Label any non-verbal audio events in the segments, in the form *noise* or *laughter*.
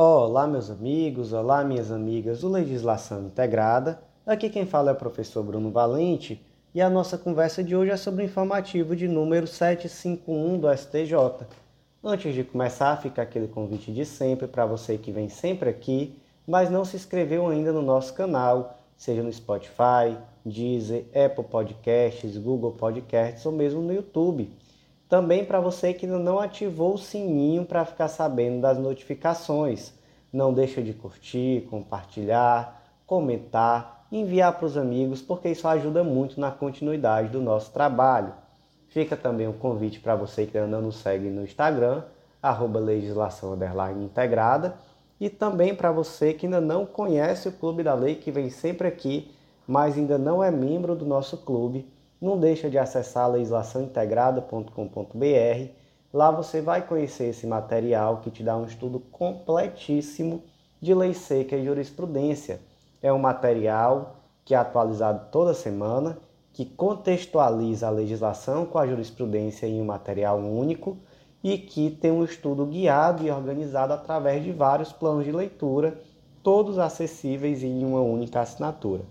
Olá, meus amigos, olá, minhas amigas do Legislação Integrada. Aqui quem fala é o professor Bruno Valente e a nossa conversa de hoje é sobre o informativo de número 751 do STJ. Antes de começar, fica aquele convite de sempre para você que vem sempre aqui, mas não se inscreveu ainda no nosso canal, seja no Spotify, Deezer, Apple Podcasts, Google Podcasts ou mesmo no YouTube. Também para você que ainda não ativou o sininho para ficar sabendo das notificações. Não deixa de curtir, compartilhar, comentar, enviar para os amigos, porque isso ajuda muito na continuidade do nosso trabalho. Fica também um convite para você que ainda não nos segue no Instagram, arroba legislação integrada, e também para você que ainda não conhece o Clube da Lei, que vem sempre aqui, mas ainda não é membro do nosso clube não deixa de acessar legislaçãointegrada.com.br. Lá você vai conhecer esse material que te dá um estudo completíssimo de lei seca e jurisprudência. É um material que é atualizado toda semana, que contextualiza a legislação com a jurisprudência em um material único e que tem um estudo guiado e organizado através de vários planos de leitura, todos acessíveis em uma única assinatura.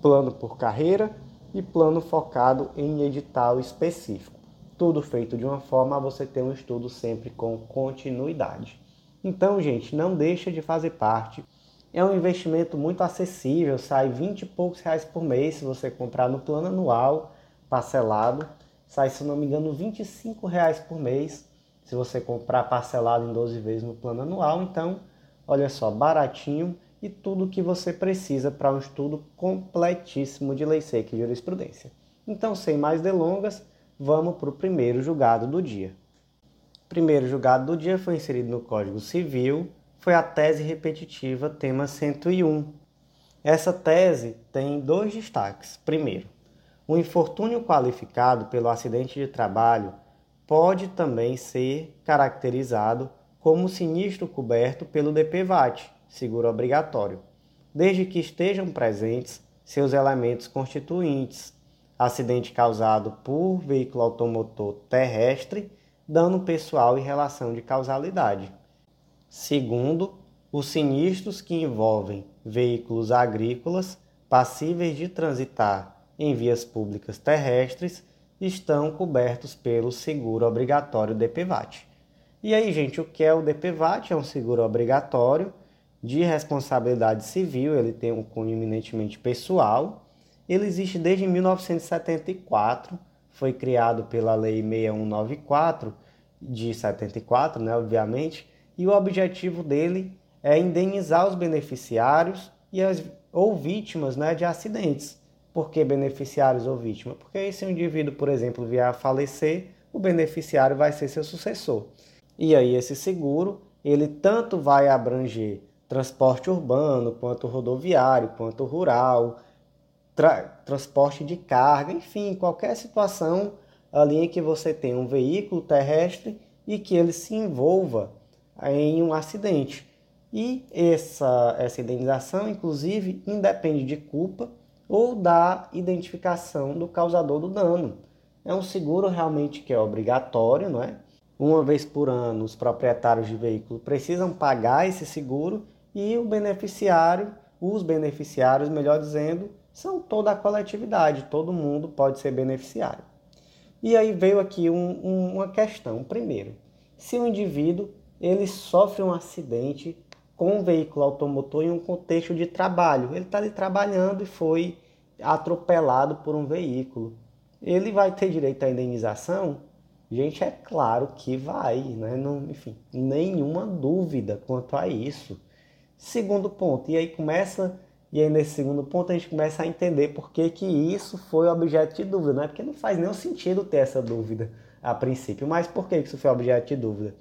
Plano por carreira, e plano focado em edital específico. Tudo feito de uma forma a você ter um estudo sempre com continuidade. Então, gente, não deixa de fazer parte. É um investimento muito acessível, sai 20 e poucos reais por mês se você comprar no plano anual, parcelado. Sai, se não me engano, 25 reais por mês se você comprar parcelado em 12 vezes no plano anual. Então, olha só, baratinho e tudo o que você precisa para um estudo completíssimo de lei seca e jurisprudência. Então, sem mais delongas, vamos para o primeiro julgado do dia. O primeiro julgado do dia foi inserido no Código Civil, foi a tese repetitiva tema 101. Essa tese tem dois destaques. Primeiro, o infortúnio qualificado pelo acidente de trabalho pode também ser caracterizado como sinistro coberto pelo DPVAT, seguro obrigatório, desde que estejam presentes seus elementos constituintes, acidente causado por veículo automotor terrestre, dano pessoal e relação de causalidade. Segundo, os sinistros que envolvem veículos agrícolas passíveis de transitar em vias públicas terrestres estão cobertos pelo seguro obrigatório DPVAT. E aí, gente, o que é o DPVAT? É um seguro obrigatório de responsabilidade civil, ele tem um cunho eminentemente pessoal. Ele existe desde 1974, foi criado pela Lei 6194 de 74, né, obviamente, e o objetivo dele é indenizar os beneficiários e as, ou vítimas né, de acidentes. Por que beneficiários ou vítima? Porque se um indivíduo, por exemplo, vier a falecer, o beneficiário vai ser seu sucessor. E aí esse seguro, ele tanto vai abranger transporte urbano, quanto rodoviário, quanto rural, tra transporte de carga, enfim, qualquer situação ali em que você tem um veículo terrestre e que ele se envolva em um acidente. E essa, essa indenização, inclusive, independe de culpa ou da identificação do causador do dano. É um seguro realmente que é obrigatório, não é? Uma vez por ano, os proprietários de veículo precisam pagar esse seguro e o beneficiário, os beneficiários, melhor dizendo, são toda a coletividade, todo mundo pode ser beneficiário. E aí veio aqui um, um, uma questão. Primeiro, se o indivíduo ele sofre um acidente com um veículo automotor em um contexto de trabalho, ele está ali trabalhando e foi atropelado por um veículo, ele vai ter direito à indenização? Gente, é claro que vai, né? Não, enfim, nenhuma dúvida quanto a isso. Segundo ponto, e aí começa, e aí nesse segundo ponto a gente começa a entender por que, que isso foi objeto de dúvida, né? Porque não faz nenhum sentido ter essa dúvida a princípio. Mas por que isso foi objeto de dúvida?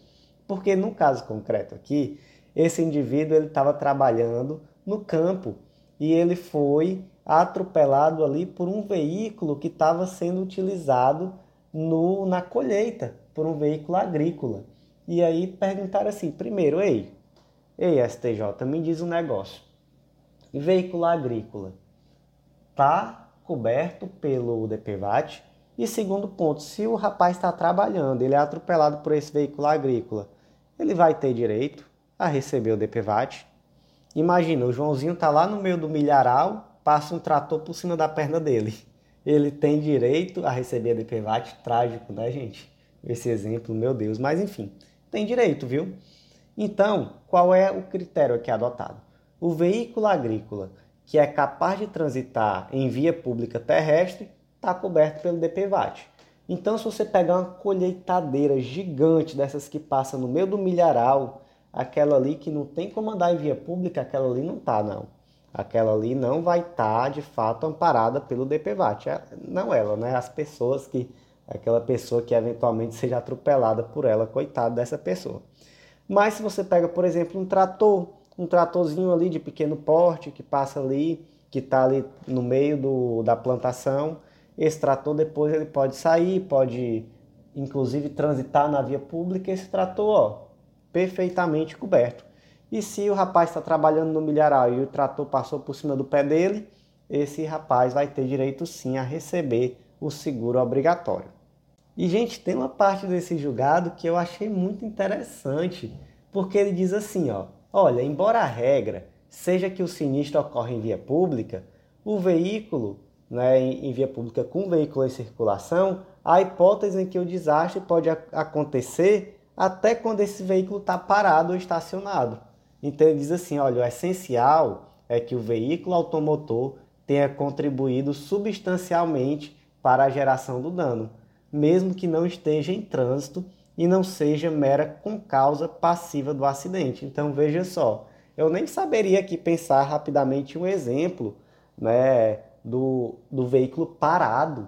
Porque no caso concreto aqui, esse indivíduo ele estava trabalhando no campo e ele foi atropelado ali por um veículo que estava sendo utilizado no, na colheita, por um veículo agrícola. E aí perguntaram assim, primeiro, ei, Ei, STJ, me diz um negócio. Veículo agrícola está coberto pelo DPVAT? E segundo ponto, se o rapaz está trabalhando, ele é atropelado por esse veículo agrícola, ele vai ter direito? a receber o DPVAT. Imagina, o Joãozinho tá lá no meio do milharal, passa um trator por cima da perna dele. Ele tem direito a receber a DPVAT, trágico, né, gente? Esse exemplo, meu Deus, mas enfim, tem direito, viu? Então, qual é o critério aqui adotado? O veículo agrícola que é capaz de transitar em via pública terrestre está coberto pelo DPVAT. Então, se você pegar uma colheitadeira gigante dessas que passa no meio do milharal, aquela ali que não tem como andar em via pública, aquela ali não tá, não. Aquela ali não vai estar, tá, de fato, amparada pelo DPVAT. É, não ela, né? As pessoas que... Aquela pessoa que eventualmente seja atropelada por ela, coitada dessa pessoa. Mas se você pega, por exemplo, um trator, um tratorzinho ali de pequeno porte que passa ali, que está ali no meio do, da plantação, esse trator depois ele pode sair, pode inclusive transitar na via pública, esse trator, ó, perfeitamente coberto. E se o rapaz está trabalhando no milharal e o trator passou por cima do pé dele, esse rapaz vai ter direito sim a receber o seguro obrigatório. E, gente, tem uma parte desse julgado que eu achei muito interessante, porque ele diz assim, ó, olha, embora a regra seja que o sinistro ocorre em via pública, o veículo né, em, via pública com veículo em circulação, há hipótese em que o desastre pode acontecer até quando esse veículo está parado ou estacionado. Então ele diz assim, olha, o essencial é que o veículo automotor tenha contribuído substancialmente para a geração do dano, mesmo que não esteja em trânsito e não seja mera com causa passiva do acidente. Então veja só, eu nem saberia aqui pensar rapidamente um exemplo, né, do, do veículo parado,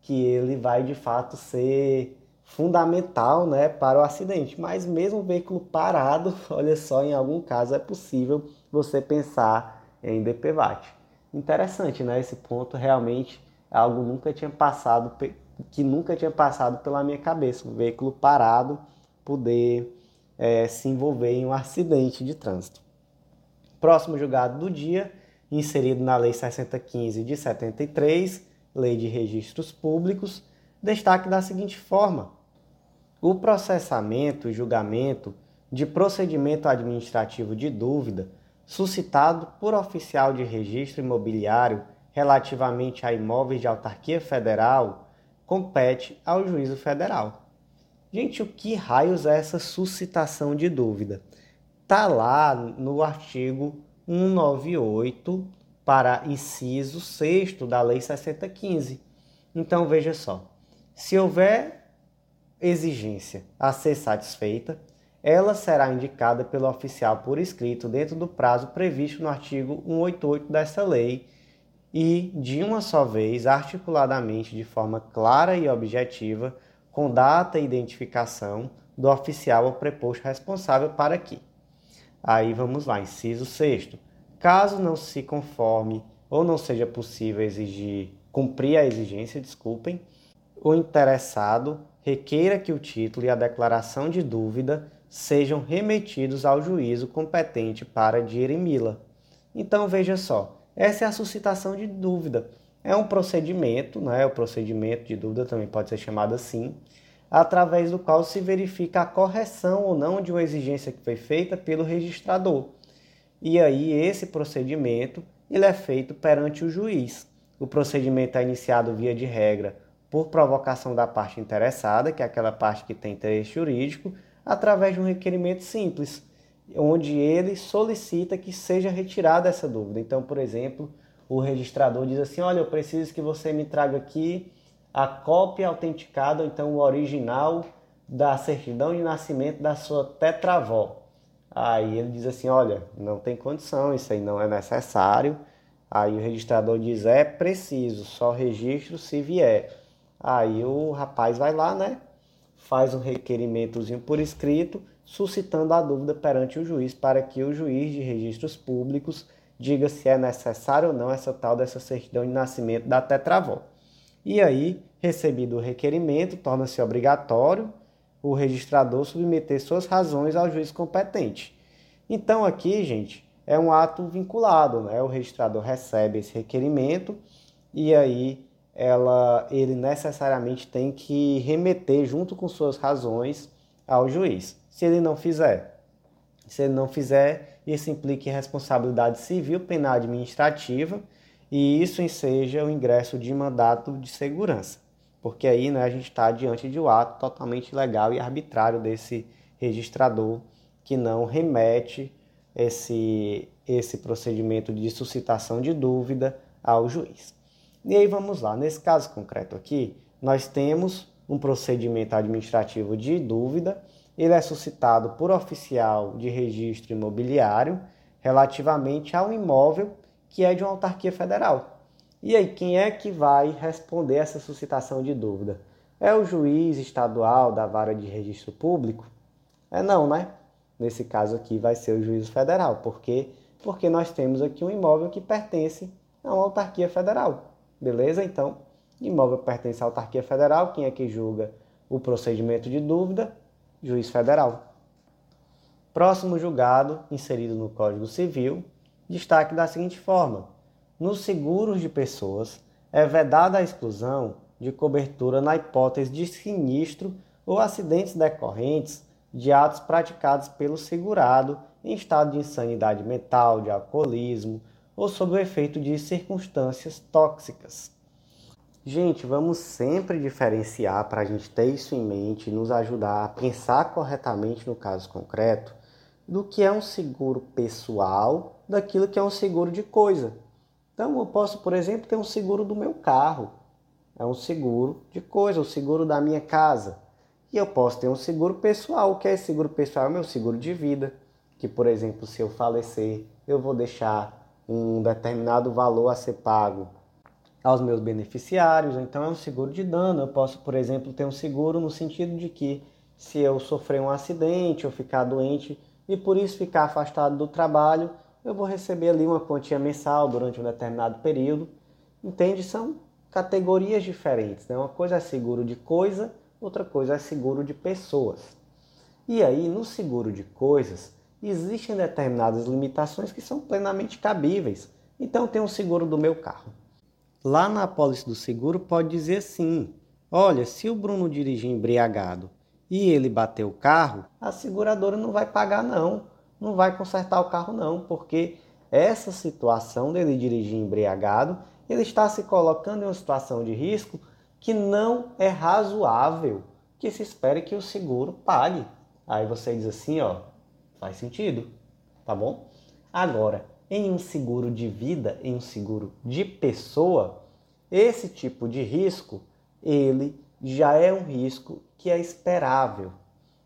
que ele vai de fato ser fundamental né, para o acidente. Mas mesmo o veículo parado, *laughs* olha só, em algum caso é possível você pensar em DPVAT. Interessante, né? Esse ponto realmente é algo nunca tinha passado, que nunca tinha passado pela minha cabeça. Um veículo parado poder é, se envolver em um acidente de trânsito. Próximo julgado do dia inserido na Lei 6015 de 73, Lei de Registros Públicos, destaque da seguinte forma: o processamento e julgamento de procedimento administrativo de dúvida suscitado por oficial de registro imobiliário relativamente a imóveis de autarquia federal compete ao juízo federal. Gente, o que raios é essa suscitação de dúvida? Tá lá no artigo 198 para inciso 6 da Lei 6015. Então veja só: se houver exigência a ser satisfeita, ela será indicada pelo oficial por escrito dentro do prazo previsto no artigo 188 dessa lei e, de uma só vez, articuladamente de forma clara e objetiva, com data e identificação do oficial ou preposto responsável para que Aí vamos lá, inciso sexto. Caso não se conforme ou não seja possível exigir, cumprir a exigência, desculpem, o interessado requeira que o título e a declaração de dúvida sejam remetidos ao juízo competente para dirimi-la. Então veja só, essa é a suscitação de dúvida. É um procedimento, né? o procedimento de dúvida também pode ser chamado assim, através do qual se verifica a correção ou não de uma exigência que foi feita pelo registrador. E aí esse procedimento ele é feito perante o juiz. O procedimento é iniciado via de regra por provocação da parte interessada, que é aquela parte que tem interesse jurídico, através de um requerimento simples, onde ele solicita que seja retirada essa dúvida. Então, por exemplo, o registrador diz assim: "Olha, eu preciso que você me traga aqui a cópia autenticada, ou então o original da certidão de nascimento da sua tetravó. Aí ele diz assim: olha, não tem condição, isso aí não é necessário. Aí o registrador diz: é preciso, só registro se vier. Aí o rapaz vai lá, né? Faz um requerimentozinho por escrito, suscitando a dúvida perante o juiz, para que o juiz de registros públicos diga se é necessário ou não essa tal dessa certidão de nascimento da tetravó. E aí, recebido o requerimento, torna-se obrigatório o registrador submeter suas razões ao juiz competente. Então, aqui, gente, é um ato vinculado, né? O registrador recebe esse requerimento e aí ela, ele necessariamente tem que remeter junto com suas razões ao juiz. Se ele não fizer, Se ele não fizer, isso implica responsabilidade civil, penal administrativa e isso enseja o ingresso de mandato de segurança, porque aí né, a gente está diante de um ato totalmente ilegal e arbitrário desse registrador que não remete esse, esse procedimento de suscitação de dúvida ao juiz. E aí vamos lá, nesse caso concreto aqui, nós temos um procedimento administrativo de dúvida, ele é suscitado por oficial de registro imobiliário relativamente ao imóvel que é de uma autarquia federal. E aí, quem é que vai responder essa suscitação de dúvida? É o juiz estadual da vara de registro público? É não, né? Nesse caso aqui vai ser o juízo federal. Por quê? Porque nós temos aqui um imóvel que pertence a uma autarquia federal. Beleza? Então, imóvel pertence à autarquia federal. Quem é que julga o procedimento de dúvida? Juiz federal. Próximo julgado, inserido no Código Civil, destaque da seguinte forma: nos seguros de pessoas é vedada a exclusão de cobertura na hipótese de sinistro ou acidentes decorrentes de atos praticados pelo segurado em estado de insanidade mental, de alcoolismo ou sob o efeito de circunstâncias tóxicas. Gente, vamos sempre diferenciar para a gente ter isso em mente e nos ajudar a pensar corretamente no caso concreto do que é um seguro pessoal daquilo que é um seguro de coisa. Então, eu posso, por exemplo, ter um seguro do meu carro, é um seguro de coisa, o seguro da minha casa. E eu posso ter um seguro pessoal. O que é seguro pessoal? É o meu seguro de vida. Que, por exemplo, se eu falecer, eu vou deixar um determinado valor a ser pago aos meus beneficiários. Então, é um seguro de dano. Eu posso, por exemplo, ter um seguro no sentido de que se eu sofrer um acidente ou ficar doente e por isso ficar afastado do trabalho, eu vou receber ali uma quantia mensal durante um determinado período. Entende? São categorias diferentes. Né? Uma coisa é seguro de coisa outra coisa é seguro de pessoas. E aí, no seguro de coisas, existem determinadas limitações que são plenamente cabíveis. Então, tem um seguro do meu carro. Lá na apólice do seguro pode dizer sim: olha, se o Bruno dirigir embriagado e ele bater o carro, a seguradora não vai pagar não, não vai consertar o carro não, porque essa situação dele dirigir embriagado, ele está se colocando em uma situação de risco que não é razoável que se espere que o seguro pague. Aí você diz assim, ó, faz sentido, tá bom? Agora, em um seguro de vida, em um seguro de pessoa, esse tipo de risco, ele já é um risco que é esperável.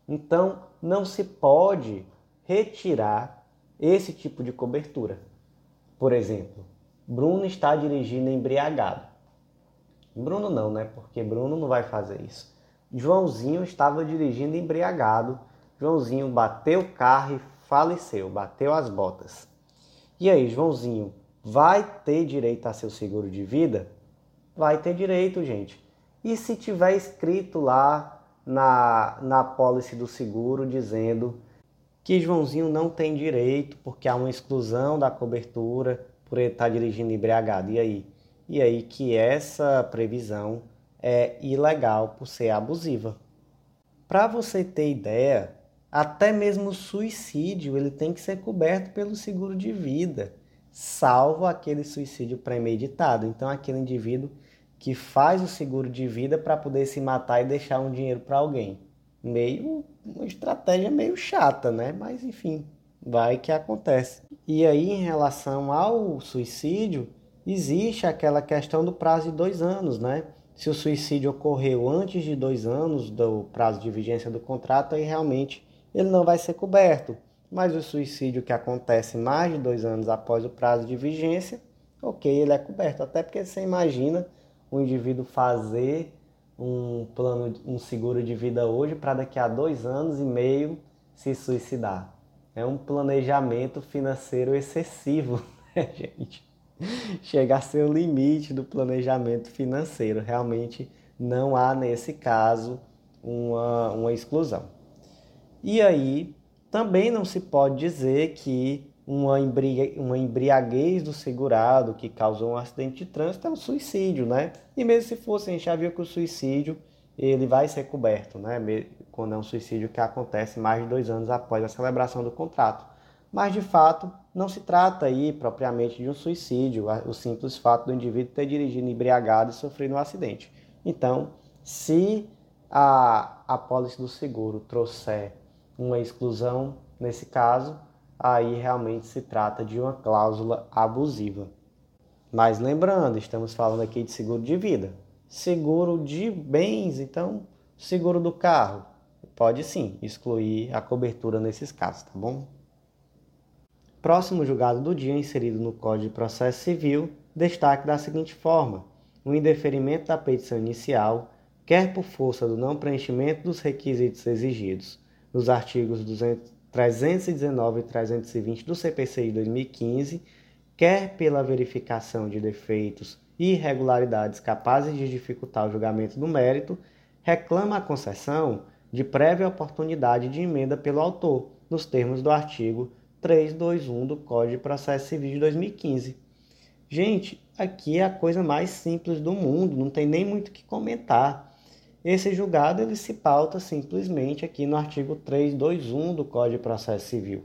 Então, não se pode retirar esse tipo de cobertura. Por exemplo, Bruno está dirigindo embriagado. Bruno não, né? Porque Bruno não vai fazer isso. Joãozinho estava dirigindo embriagado. Joãozinho bateu o carro e faleceu, bateu as botas. E aí, Joãozinho, vai ter direito a seu seguro de vida? Vai ter direito, gente. E se tiver escrito lá na, na pólice do seguro dizendo que Joãozinho não tem direito porque há uma exclusão da cobertura por ele estar dirigindo embriagado? E aí? e aí que essa previsão é ilegal por ser abusiva. Para você ter ideia, até mesmo o suicídio ele tem que ser coberto pelo seguro de vida, salvo aquele suicídio premeditado. Então aquele indivíduo que faz o seguro de vida para poder se matar e deixar um dinheiro para alguém. Meio uma estratégia meio chata, né? Mas enfim, vai que acontece. E aí em relação ao suicídio, existe aquela questão do prazo de dois anos, né? Se o suicídio ocorreu antes de dois anos do prazo de vigência do contrato, aí realmente ele não vai ser coberto. Mas o suicídio que acontece mais de dois anos após o prazo de vigência, ok, ele é coberto. Até porque você imagina um indivíduo fazer um plano, um seguro de vida hoje para daqui a dois anos e meio se suicidar. É um planejamento financeiro excessivo, *laughs* né, gente? chega a ser o limite do planejamento financeiro. Realmente não há, nesse caso, uma, uma exclusão. E aí, também não se pode dizer que uma, embriaguez do segurado que causou um acidente de trânsito é um suicídio, né? E mesmo se fosse, a gente já viu que o suicídio ele vai ser coberto, né? quando é um suicídio que acontece mais de dois anos após a celebração do contrato. Mas, de fato, não se trata aí propriamente de um suicídio, o simples fato do indivíduo ter dirigido embriagado e sofrido um acidente. Então, se a apólice do seguro trouxer uma exclusão nesse caso, aí realmente se trata de uma cláusula abusiva. Mas lembrando, estamos falando aqui de seguro de vida. Seguro de bens, então, seguro do carro. Pode sim excluir a cobertura nesses casos, tá bom? Próximo julgado do dia inserido no Código de Processo Civil, destaque da seguinte forma: o indeferimento da petição inicial, quer por força do não preenchimento dos requisitos exigidos nos artigos 319 e 320 do CPC de 2015, quer pela verificação de defeitos e irregularidades capazes de dificultar o julgamento do mérito, reclama a concessão de prévia oportunidade de emenda pelo autor, nos termos do artigo 321 do Código de Processo Civil de 2015. Gente, aqui é a coisa mais simples do mundo, não tem nem muito o que comentar. Esse julgado ele se pauta simplesmente aqui no artigo 321 do Código de Processo Civil.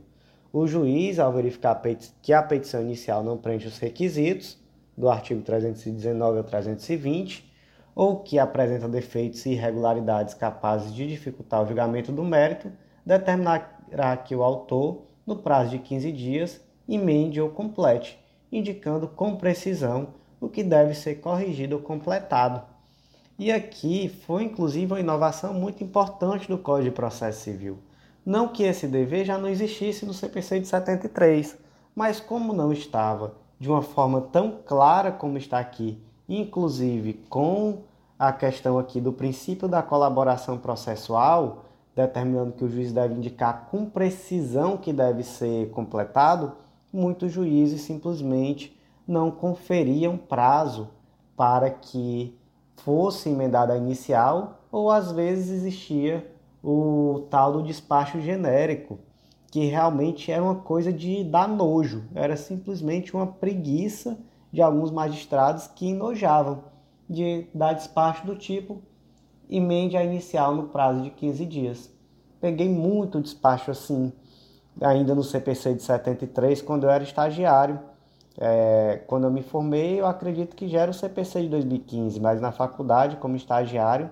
O juiz, ao verificar que a petição inicial não preenche os requisitos do artigo 319 ao 320, ou que apresenta defeitos e irregularidades capazes de dificultar o julgamento do mérito, determinará que o autor, no prazo de 15 dias, emende ou complete, indicando com precisão o que deve ser corrigido ou completado. E aqui foi inclusive uma inovação muito importante do Código de Processo Civil. Não que esse dever já não existisse no CPC de 73, mas como não estava de uma forma tão clara como está aqui inclusive com a questão aqui do princípio da colaboração processual, determinando que o juiz deve indicar com precisão que deve ser completado, muitos juízes simplesmente não conferiam prazo para que fosse emendada a inicial, ou às vezes existia o tal do despacho genérico, que realmente era uma coisa de dar nojo, era simplesmente uma preguiça de alguns magistrados que enojavam de dar despacho do tipo emende a inicial no prazo de 15 dias. Peguei muito despacho assim, ainda no CPC de 73, quando eu era estagiário. É, quando eu me formei, eu acredito que já era o CPC de 2015, mas na faculdade, como estagiário,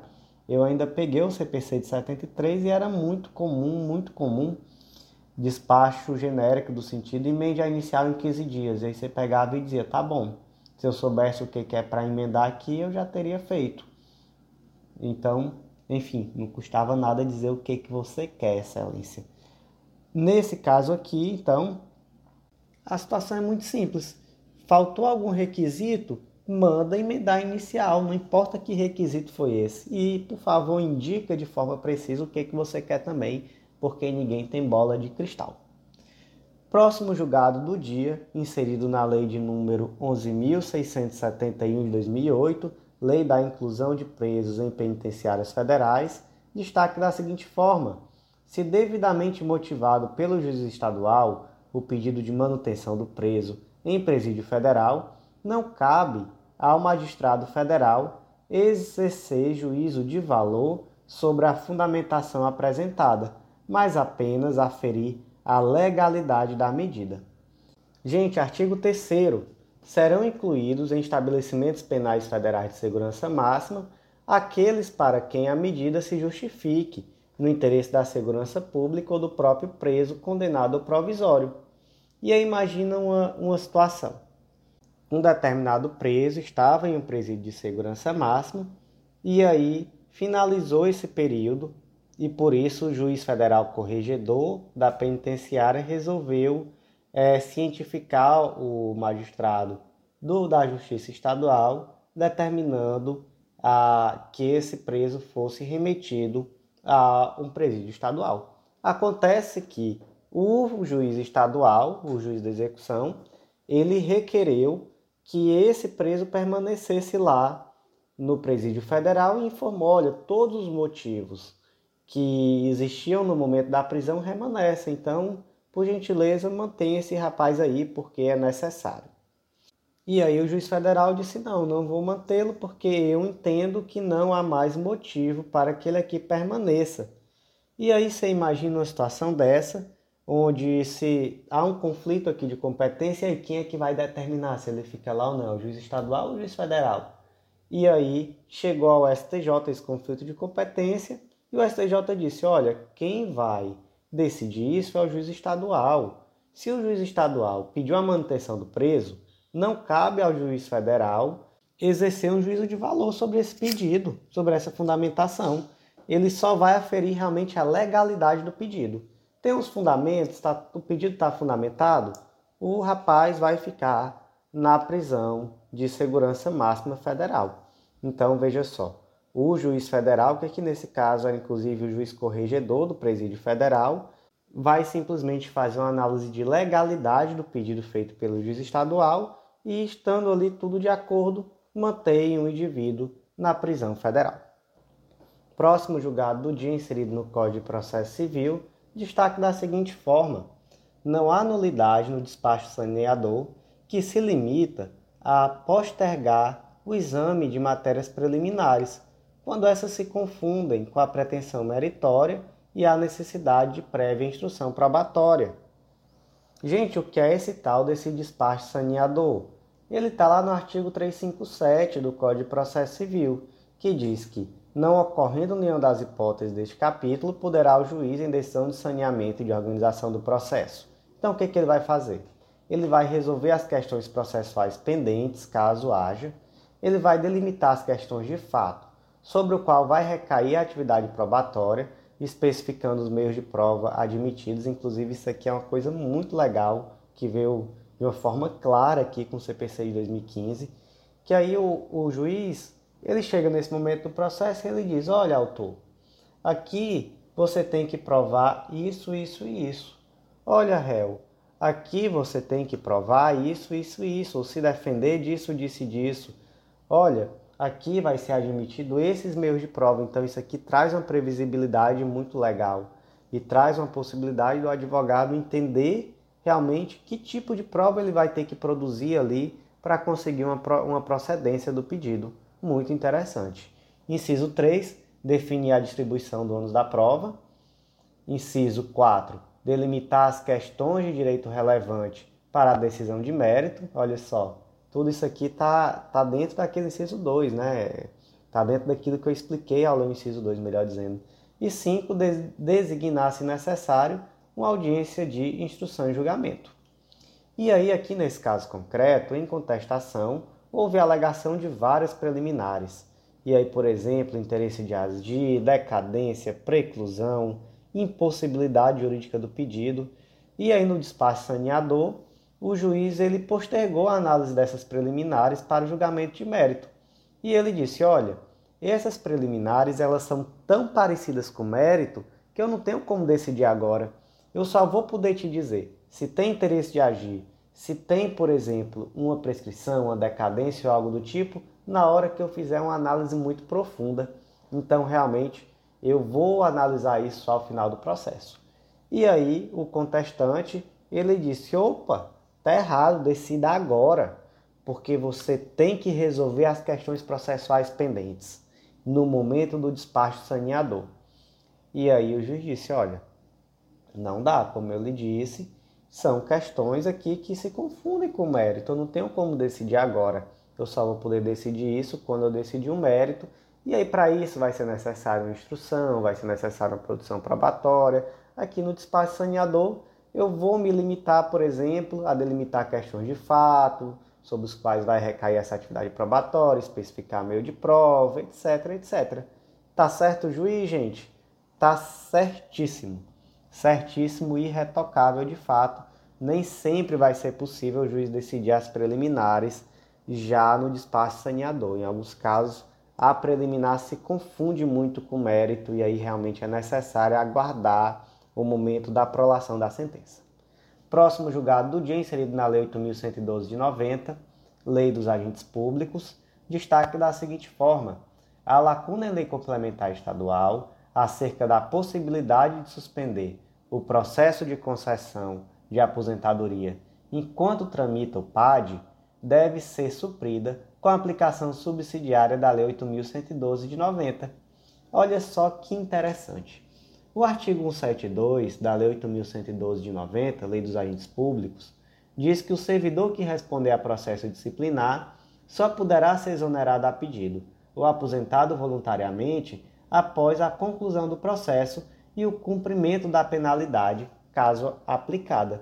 eu ainda peguei o CPC de 73 e era muito comum, muito comum despacho genérico do sentido emenda inicial em 15 dias. E aí você pegava e dizia, tá bom, se eu soubesse o que é para emendar aqui, eu já teria feito. Então, enfim, não custava nada dizer o que, que você quer, excelência. Nesse caso aqui, então, a situação é muito simples. Faltou algum requisito? Manda emendar inicial, não importa que requisito foi esse. E, por favor, indica de forma precisa o que, que você quer também porque ninguém tem bola de cristal. Próximo julgado do dia, inserido na lei de número 11.671 de 2008, Lei da Inclusão de Presos em Penitenciárias Federais, destaque da seguinte forma: se devidamente motivado pelo juiz estadual o pedido de manutenção do preso em presídio federal, não cabe ao magistrado federal exercer juízo de valor sobre a fundamentação apresentada, mas apenas aferir a legalidade da medida. Gente, artigo 3 serão incluídos em estabelecimentos penais federais de segurança máxima aqueles para quem a medida se justifique no interesse da segurança pública ou do próprio preso condenado ao provisório. E aí imagina uma, uma situação. Um determinado preso estava em um presídio de segurança máxima e aí finalizou esse período e por isso o juiz federal corregedor da penitenciária resolveu é, cientificar o magistrado do, da Justiça Estadual, determinando a, que esse preso fosse remetido a um presídio estadual. Acontece que o juiz estadual, o juiz da execução, ele requereu que esse preso permanecesse lá no presídio federal e informou, olha, todos os motivos que existiam no momento da prisão remanescem. Então, por gentileza, mantenha esse rapaz aí porque é necessário. E aí o juiz federal disse: não, não vou mantê-lo porque eu entendo que não há mais motivo para que ele aqui permaneça. E aí você imagina uma situação dessa, onde se há um conflito aqui de competência, e quem é que vai determinar se ele fica lá ou não? O juiz estadual ou o juiz federal? E aí chegou ao STJ esse conflito de competência, e o STJ disse: olha, quem vai decidir isso é o juiz estadual. Se o juiz estadual pediu a manutenção do preso, não cabe ao juiz federal exercer um juízo de valor sobre esse pedido, sobre essa fundamentação. Ele só vai aferir realmente a legalidade do pedido. Tem os fundamentos, tá, o pedido está fundamentado, o rapaz vai ficar na prisão de segurança máxima federal. Então veja só, o juiz federal, que aqui nesse caso era inclusive o juiz corregedor do presídio federal, vai simplesmente fazer uma análise de legalidade do pedido feito pelo juiz estadual e, estando ali tudo de acordo, mantém o indivíduo na prisão federal. Próximo julgado do dia inserido no Código de Processo Civil, destaque da seguinte forma: não há nulidade no despacho saneador que se limita a postergar o exame de matérias preliminares, quando essas se confundem com a pretensão meritória e a necessidade de prévia instrução probatória. Gente, o que é esse tal desse despacho saneador? Ele está lá no artigo 357 do Código de Processo Civil, que diz que, não ocorrendo nenhuma das hipóteses deste capítulo, poderá o juiz, em decisão de saneamento e de organização do processo. Então, o que, que ele vai fazer? Ele vai resolver as questões processuais pendentes, caso haja. Ele vai delimitar as questões de fato, sobre o qual vai recair a atividade probatória especificando os meios de prova admitidos. Inclusive, isso aqui é uma coisa muito legal que veio de uma forma clara aqui com o CPC de 2015, que aí o, o juiz ele chega nesse momento do processo e ele diz: Olha, autor, aqui você tem que provar isso, isso e isso. Olha, réu, aqui você tem que provar isso, isso e isso, ou se defender disso, disso e disso. Olha, aqui vai ser admitido esses meios de prova. Então, isso aqui traz uma previsibilidade muito legal e traz uma possibilidade do advogado entender realmente que tipo de prova ele vai ter que produzir ali para conseguir uma, uma procedência do pedido. Muito interessante. Inciso 3, definir a distribuição do ônus da prova. Inciso 4, delimitar as questões de direito relevante para a decisão de mérito. Olha só, tudo isso aqui está tá dentro daquele inciso 2, né? Está dentro daquilo que eu expliquei ao longo do inciso 2, melhor dizendo. E 5, designar, se necessário, uma audiência de instrução e julgamento. E aí, aqui nesse caso concreto, em contestação, houve alegação de várias preliminares. E aí, por exemplo, interesse de agir, decadência, preclusão, impossibilidade jurídica do pedido. E aí, no despacho saneador, o juiz ele postergou a análise dessas preliminares para julgamento de mérito. E ele disse: "Olha, essas preliminares elas são tão parecidas com mérito que eu não tenho como decidir agora. Eu só vou poder te dizer se tem interesse de agir, se tem, por exemplo, uma prescrição, uma decadência ou algo do tipo, na hora que eu fizer uma análise muito profunda. Então, realmente, eu vou analisar isso ao final do processo. E aí, o contestante, ele disse: "Opa, Tá errado, decida agora, porque você tem que resolver as questões processuais pendentes no momento do despacho saneador. E aí o juiz disse: olha, não dá, como eu lhe disse, são questões aqui que se confundem com o mérito. Eu não tenho como decidir agora. Eu só vou poder decidir isso quando eu decidir um mérito. E aí, para isso, vai ser necessário uma instrução, vai ser necessário uma produção probatória. Aqui no despacho saneador, eu vou me limitar, por exemplo, a delimitar questões de fato, sobre os quais vai recair essa atividade probatória, especificar meio de prova, etc, etc. Tá certo o juiz, gente? Tá certíssimo. Certíssimo e irretocável de fato. Nem sempre vai ser possível o juiz decidir as preliminares já no despacho saneador. Em alguns casos, a preliminar se confunde muito com o mérito e aí realmente é necessário aguardar o momento da prolação da sentença. Próximo julgado do dia, inserido na Lei 8.112 de 90, Lei dos Agentes Públicos, destaque da seguinte forma: a lacuna em lei complementar estadual acerca da possibilidade de suspender o processo de concessão de aposentadoria enquanto tramita o PAD deve ser suprida com a aplicação subsidiária da Lei 8.112 de 90. Olha só que interessante. O artigo 172 da Lei 8.112 de 90, Lei dos Agentes Públicos, diz que o servidor que responder a processo disciplinar só poderá ser exonerado a pedido ou aposentado voluntariamente após a conclusão do processo e o cumprimento da penalidade, caso aplicada.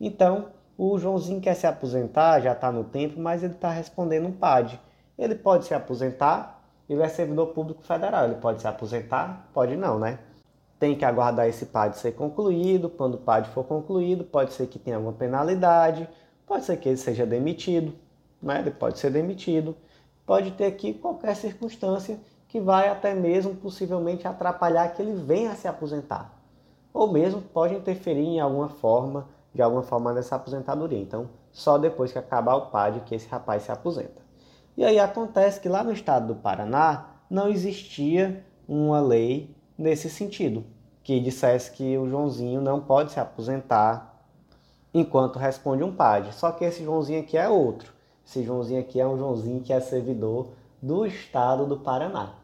Então, o Joãozinho quer se aposentar, já está no tempo, mas ele está respondendo um PAD. Ele pode se aposentar, ele é servidor público federal. Ele pode se aposentar? Pode não, né? Tem que aguardar esse PAD ser concluído. Quando o PAD for concluído, pode ser que tenha alguma penalidade, pode ser que ele seja demitido, né? ele pode ser demitido. Pode ter aqui qualquer circunstância que vai até mesmo possivelmente atrapalhar que ele venha a se aposentar. Ou mesmo pode interferir em alguma forma de alguma forma nessa aposentadoria. Então, só depois que acabar o PAD que esse rapaz se aposenta. E aí acontece que lá no estado do Paraná não existia uma lei nesse sentido, que dissesse que o Joãozinho não pode se aposentar enquanto responde um PAD. Só que esse Joãozinho aqui é outro. Esse Joãozinho aqui é um Joãozinho que é servidor do estado do Paraná.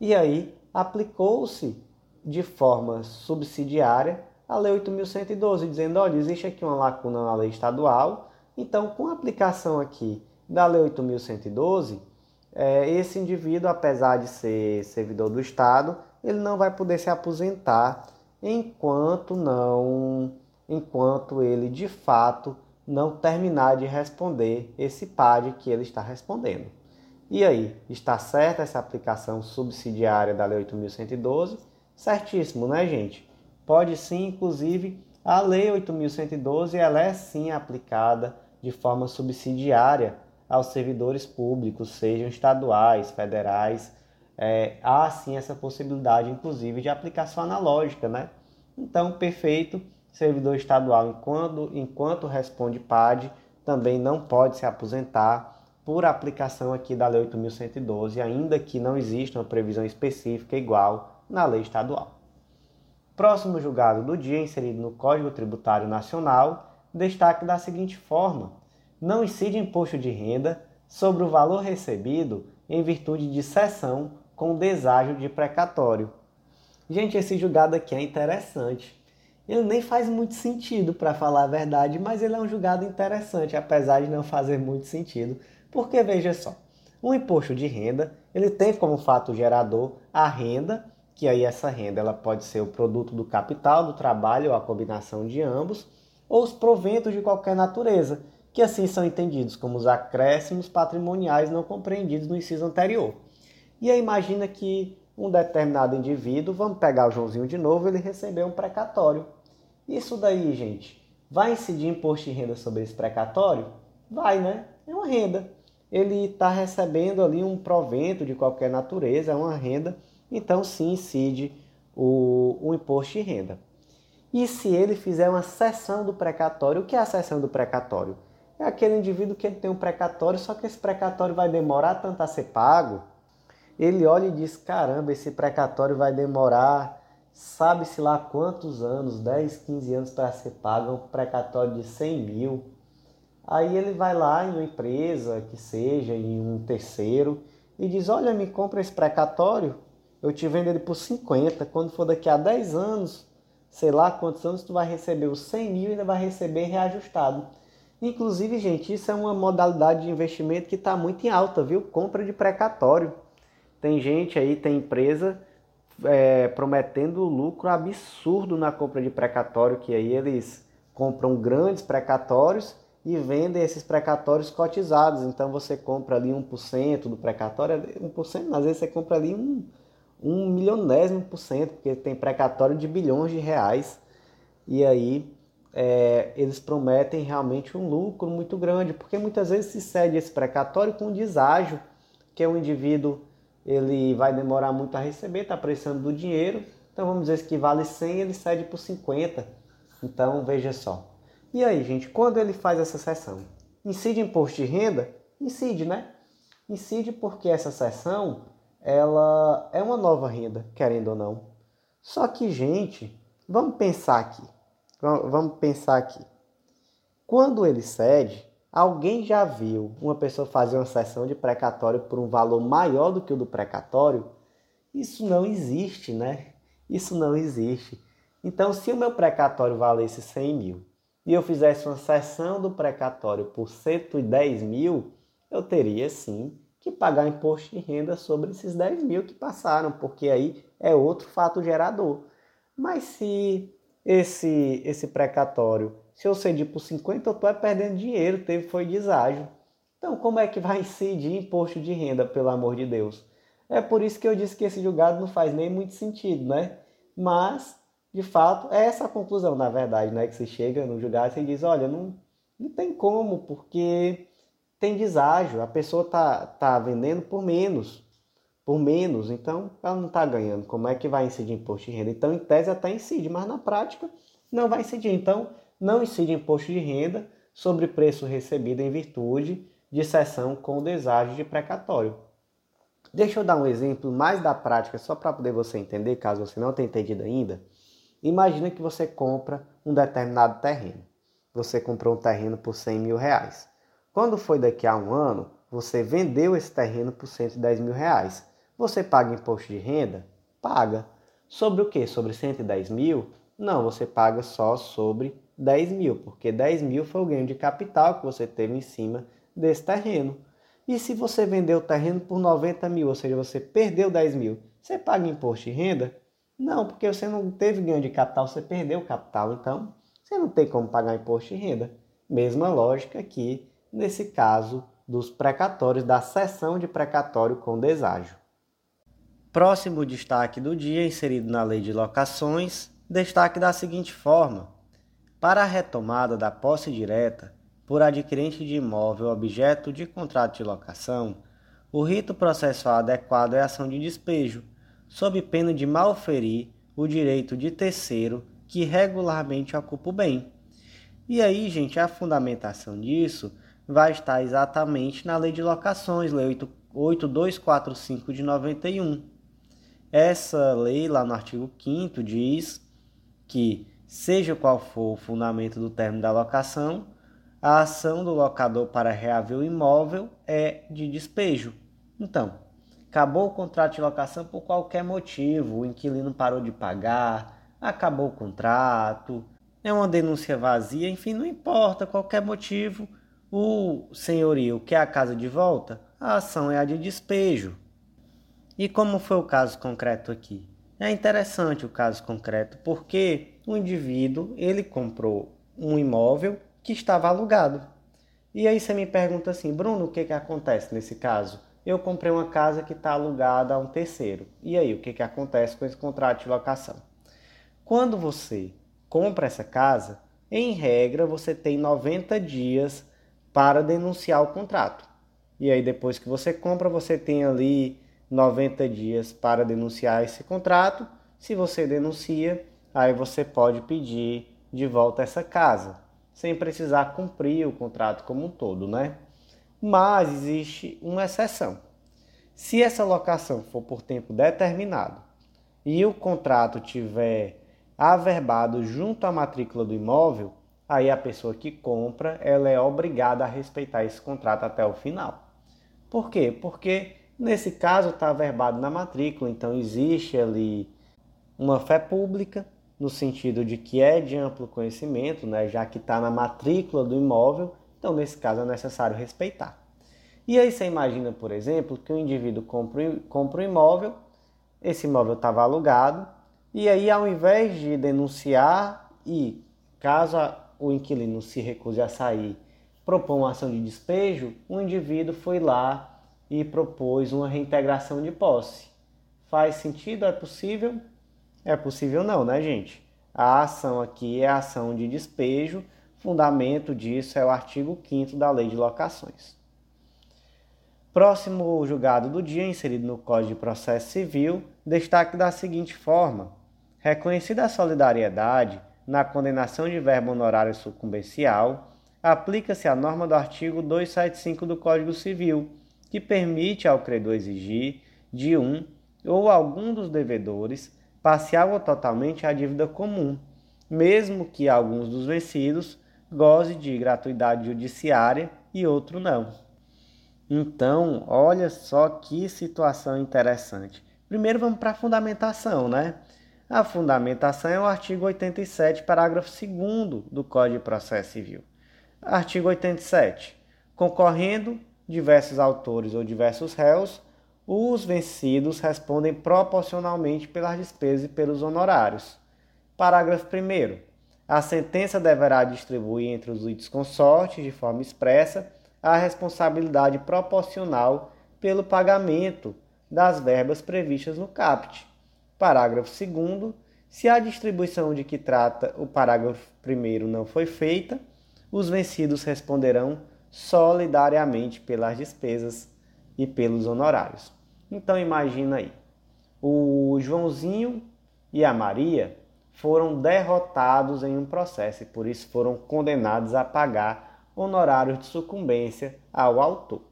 E aí aplicou-se de forma subsidiária a Lei 8.112, dizendo, olha, existe aqui uma lacuna na lei estadual, então com a aplicação aqui da Lei 8.112, é, esse indivíduo, apesar de ser servidor do Estado, ele não vai poder se aposentar enquanto não, enquanto ele de fato não terminar de responder esse PAD que ele está respondendo. E aí, está certa essa aplicação subsidiária da Lei 8.112? Certíssimo, né, gente? Pode sim, inclusive, a Lei 8.112 ela é sim aplicada de forma subsidiária aos servidores públicos, sejam estaduais, federais. É, há sim essa possibilidade, inclusive, de aplicação analógica, né? Então, perfeito, servidor estadual, enquanto, enquanto responde PAD, também não pode se aposentar por aplicação aqui da Lei 8.112, ainda que não exista uma previsão específica igual na lei estadual. Próximo julgado do dia, inserido no Código Tributário Nacional, destaque da seguinte forma: não incide imposto de renda sobre o valor recebido em virtude de cessão com deságio de precatório. Gente, esse julgado aqui é interessante. Ele nem faz muito sentido, para falar a verdade, mas ele é um julgado interessante, apesar de não fazer muito sentido. Porque veja só, o imposto de renda, ele tem como fato gerador a renda que aí essa renda ela pode ser o produto do capital, do trabalho ou a combinação de ambos, ou os proventos de qualquer natureza, que assim são entendidos como os acréscimos patrimoniais não compreendidos no inciso anterior. E aí imagina que um determinado indivíduo, vamos pegar o Joãozinho de novo, ele recebeu um precatório. Isso daí, gente, vai incidir imposto de renda sobre esse precatório? Vai, né? É uma renda. Ele está recebendo ali um provento de qualquer natureza, é uma renda então sim incide o, o imposto de renda. E se ele fizer uma cessão do precatório, o que é a cessão do precatório? É aquele indivíduo que tem um precatório, só que esse precatório vai demorar tanto a ser pago. Ele olha e diz: caramba, esse precatório vai demorar, sabe-se lá quantos anos 10, 15 anos para ser pago, um precatório de 100 mil. Aí ele vai lá em uma empresa, que seja, em um terceiro, e diz: Olha, me compra esse precatório eu te vendo ele por 50. Quando for daqui a 10 anos, sei lá quantos anos, tu vai receber os 100 mil e ainda vai receber reajustado. Inclusive, gente, isso é uma modalidade de investimento que está muito em alta, viu? Compra de precatório. Tem gente aí, tem empresa é, prometendo lucro absurdo na compra de precatório, que aí eles compram grandes precatórios e vendem esses precatórios cotizados. Então você compra ali 1% do precatório, 1%, às vezes você compra ali um, um milionésimo por cento, porque tem precatório de bilhões de reais. E aí é, eles prometem realmente um lucro muito grande, porque muitas vezes se cede esse precatório com um deságio, que é um indivíduo ele vai demorar muito a receber, está precisando do dinheiro, então vamos dizer que vale 100, ele cede por 50. Então veja só. E aí, gente, quando ele faz essa sessão? Incide imposto de renda? Incide, né? Incide porque essa sessão ela é uma nova renda, querendo ou não. Só que, gente, vamos pensar aqui. Vamos pensar aqui. Quando ele cede, Alguém já viu uma pessoa fazer uma sessão de precatório por um valor maior do que o do precatório? Isso não existe, né? Isso não existe. Então, se o meu precatório valesse 100 mil e eu fizesse uma sessão do precatório por 110 mil, eu teria sim que pagar imposto de renda sobre esses 10 mil que passaram, porque aí é outro fato gerador. Mas se esse, esse precatório, se eu cedi por 50, eu estou perdendo dinheiro, teve foi deságio. Então, como é que vai incidir imposto de renda, pelo amor de Deus? É por isso que eu disse que esse julgado não faz nem muito sentido, né? Mas, de fato, é essa a conclusão, na verdade, né? Que você chega no julgado e diz, olha, não, não tem como, porque tem deságio, a pessoa está tá vendendo por menos, por menos, então ela não está ganhando. Como é que vai incidir imposto de renda? Então, em tese, até incide, mas na prática não vai incidir. Então, não incide imposto de renda sobre preço recebido em virtude de cessão com deságio de precatório. Deixa eu dar um exemplo mais da prática, só para poder você entender, caso você não tenha entendido ainda. Imagina que você compra um determinado terreno. Você comprou um terreno por 100 mil reais. Quando foi daqui a um ano, você vendeu esse terreno por 110 mil reais. Você paga imposto de renda? Paga. Sobre o que? Sobre 110 mil? Não, você paga só sobre 10 mil, porque 10 mil foi o ganho de capital que você teve em cima desse terreno. E se você vendeu o terreno por 90 mil, ou seja, você perdeu 10 mil, você paga imposto de renda? Não, porque você não teve ganho de capital, você perdeu o capital, então você não tem como pagar imposto de renda. Mesma lógica aqui nesse caso dos precatórios da sessão de precatório com deságio. Próximo destaque do dia, inserido na Lei de Locações, destaque da seguinte forma: para a retomada da posse direta por adquirente de imóvel objeto de contrato de locação, o rito processual adequado é ação de despejo, sob pena de malferir o direito de terceiro que regularmente ocupa o bem. E aí, gente, a fundamentação disso vai estar exatamente na Lei de Locações, Lei 8245 de 91. Essa lei, lá no artigo 5 diz que, seja qual for o fundamento do término da locação, a ação do locador para reaver o imóvel é de despejo. Então, acabou o contrato de locação por qualquer motivo, o inquilino parou de pagar, acabou o contrato, é uma denúncia vazia, enfim, não importa, qualquer motivo, o senhorio quer a casa de volta, a ação é a de despejo. E como foi o caso concreto aqui? É interessante o caso concreto porque o indivíduo ele comprou um imóvel que estava alugado. E aí você me pergunta assim, Bruno, o que, que acontece nesse caso? Eu comprei uma casa que está alugada a um terceiro. E aí, o que, que acontece com esse contrato de locação? Quando você compra essa casa, em regra, você tem 90 dias para denunciar o contrato. E aí, depois que você compra, você tem ali 90 dias para denunciar esse contrato. Se você denuncia, aí você pode pedir de volta essa casa, sem precisar cumprir o contrato como um todo, né? Mas existe uma exceção. Se essa locação for por tempo determinado e o contrato tiver averbado junto à matrícula do imóvel, aí a pessoa que compra ela é obrigada a respeitar esse contrato até o final. Por quê? Porque nesse caso está averbado na matrícula, então existe ali uma fé pública, no sentido de que é de amplo conhecimento, né, já que está na matrícula do imóvel, então nesse caso é necessário respeitar. E aí você imagina, por exemplo, que o indivíduo compra, um imóvel, esse imóvel estava alugado, e aí ao invés de denunciar e, caso o inquilino se recuse a sair, propor uma ação de despejo, o indivíduo foi lá e propôs uma reintegração de posse. Faz sentido? É possível? É possível não, né, gente? A ação aqui é a ação de despejo, fundamento disso é o artigo 5 da Lei de Locações. Próximo julgado do dia, inserido no Código de Processo Civil, destaque da seguinte forma: reconhecida a solidariedade, na condenação de verbo honorário sucumbencial, aplica-se a norma do artigo 275 do Código Civil, que permite ao credor exigir de um ou algum dos devedores parcial ou totalmente a dívida comum, mesmo que alguns dos vencidos goze de gratuidade judiciária e outro não. Então, olha só que situação interessante. Primeiro vamos para a fundamentação, né? A fundamentação é o artigo 87, parágrafo 2 do Código de Processo Civil. Artigo 87. Concorrendo diversos autores ou diversos réus, os vencidos respondem proporcionalmente pelas despesas e pelos honorários. Parágrafo 1. A sentença deverá distribuir entre os litisconsortes, de forma expressa, a responsabilidade proporcional pelo pagamento das verbas previstas no CAPT. Parágrafo 2. Se a distribuição de que trata o parágrafo 1 não foi feita, os vencidos responderão solidariamente pelas despesas e pelos honorários. Então imagina aí, o Joãozinho e a Maria foram derrotados em um processo e por isso foram condenados a pagar honorários de sucumbência ao autor.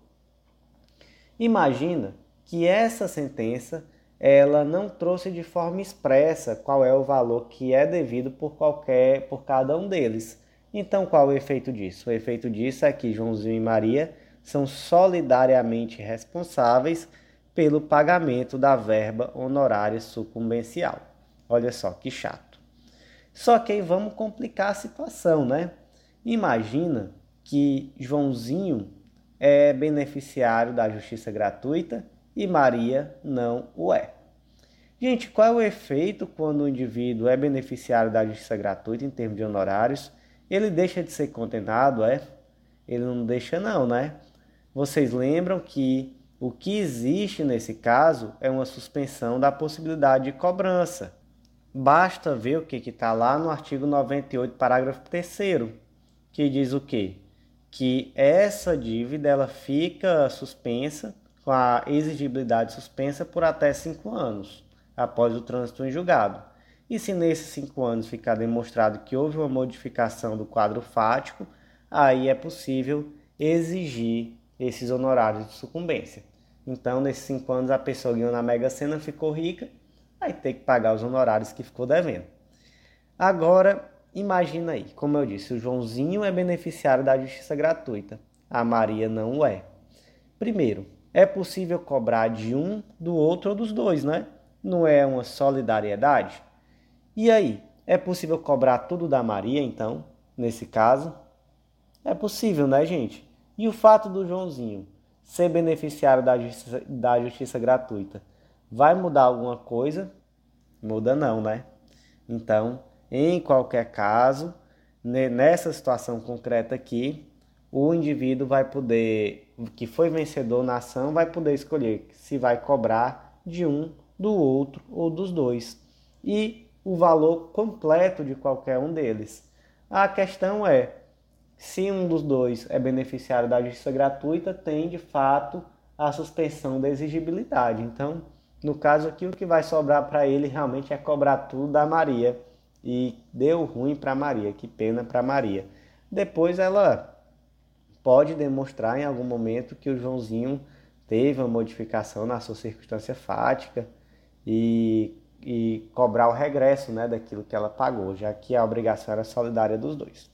Imagina que essa sentença ela não trouxe de forma expressa qual é o valor que é devido por qualquer por cada um deles. Então, qual é o efeito disso? O efeito disso é que Joãozinho e Maria são solidariamente responsáveis pelo pagamento da verba honorária sucumbencial. Olha só que chato. Só que aí vamos complicar a situação, né? Imagina que Joãozinho é beneficiário da justiça gratuita e Maria não o é. Gente, qual é o efeito quando o indivíduo é beneficiário da justiça gratuita em termos de honorários? Ele deixa de ser condenado, é? Ele não deixa não, né? Vocês lembram que o que existe nesse caso é uma suspensão da possibilidade de cobrança. Basta ver o que está lá no artigo 98, parágrafo 3 que diz o quê? Que essa dívida ela fica suspensa, com a exigibilidade suspensa por até cinco anos, após o trânsito em julgado. E se nesses cinco anos ficar demonstrado que houve uma modificação do quadro fático, aí é possível exigir esses honorários de sucumbência. Então, nesses cinco anos, a pessoa ganhou na Mega Sena, ficou rica, aí tem que pagar os honorários que ficou devendo. Agora, imagina aí, como eu disse, o Joãozinho é beneficiário da justiça gratuita, a Maria não é. Primeiro, é possível cobrar de um, do outro ou dos dois, né? Não é uma solidariedade? E aí, é possível cobrar tudo da Maria, então, nesse caso? É possível, né, gente? E o fato do Joãozinho ser beneficiário da justiça, da justiça gratuita vai mudar alguma coisa? Muda não, né? Então, em qualquer caso, nessa situação concreta aqui, o indivíduo vai poder, que foi vencedor na ação, vai poder escolher se vai cobrar de um, do outro ou dos dois. E o valor completo de qualquer um deles. A questão é, se um dos dois é beneficiário da justiça gratuita, tem de fato a suspensão da exigibilidade. Então, no caso aqui, o que vai sobrar para ele realmente é cobrar tudo da Maria. E deu ruim para Maria, que pena para Maria. Depois ela pode demonstrar em algum momento que o Joãozinho teve uma modificação na sua circunstância fática e, e cobrar o regresso né, daquilo que ela pagou, já que a obrigação era solidária dos dois.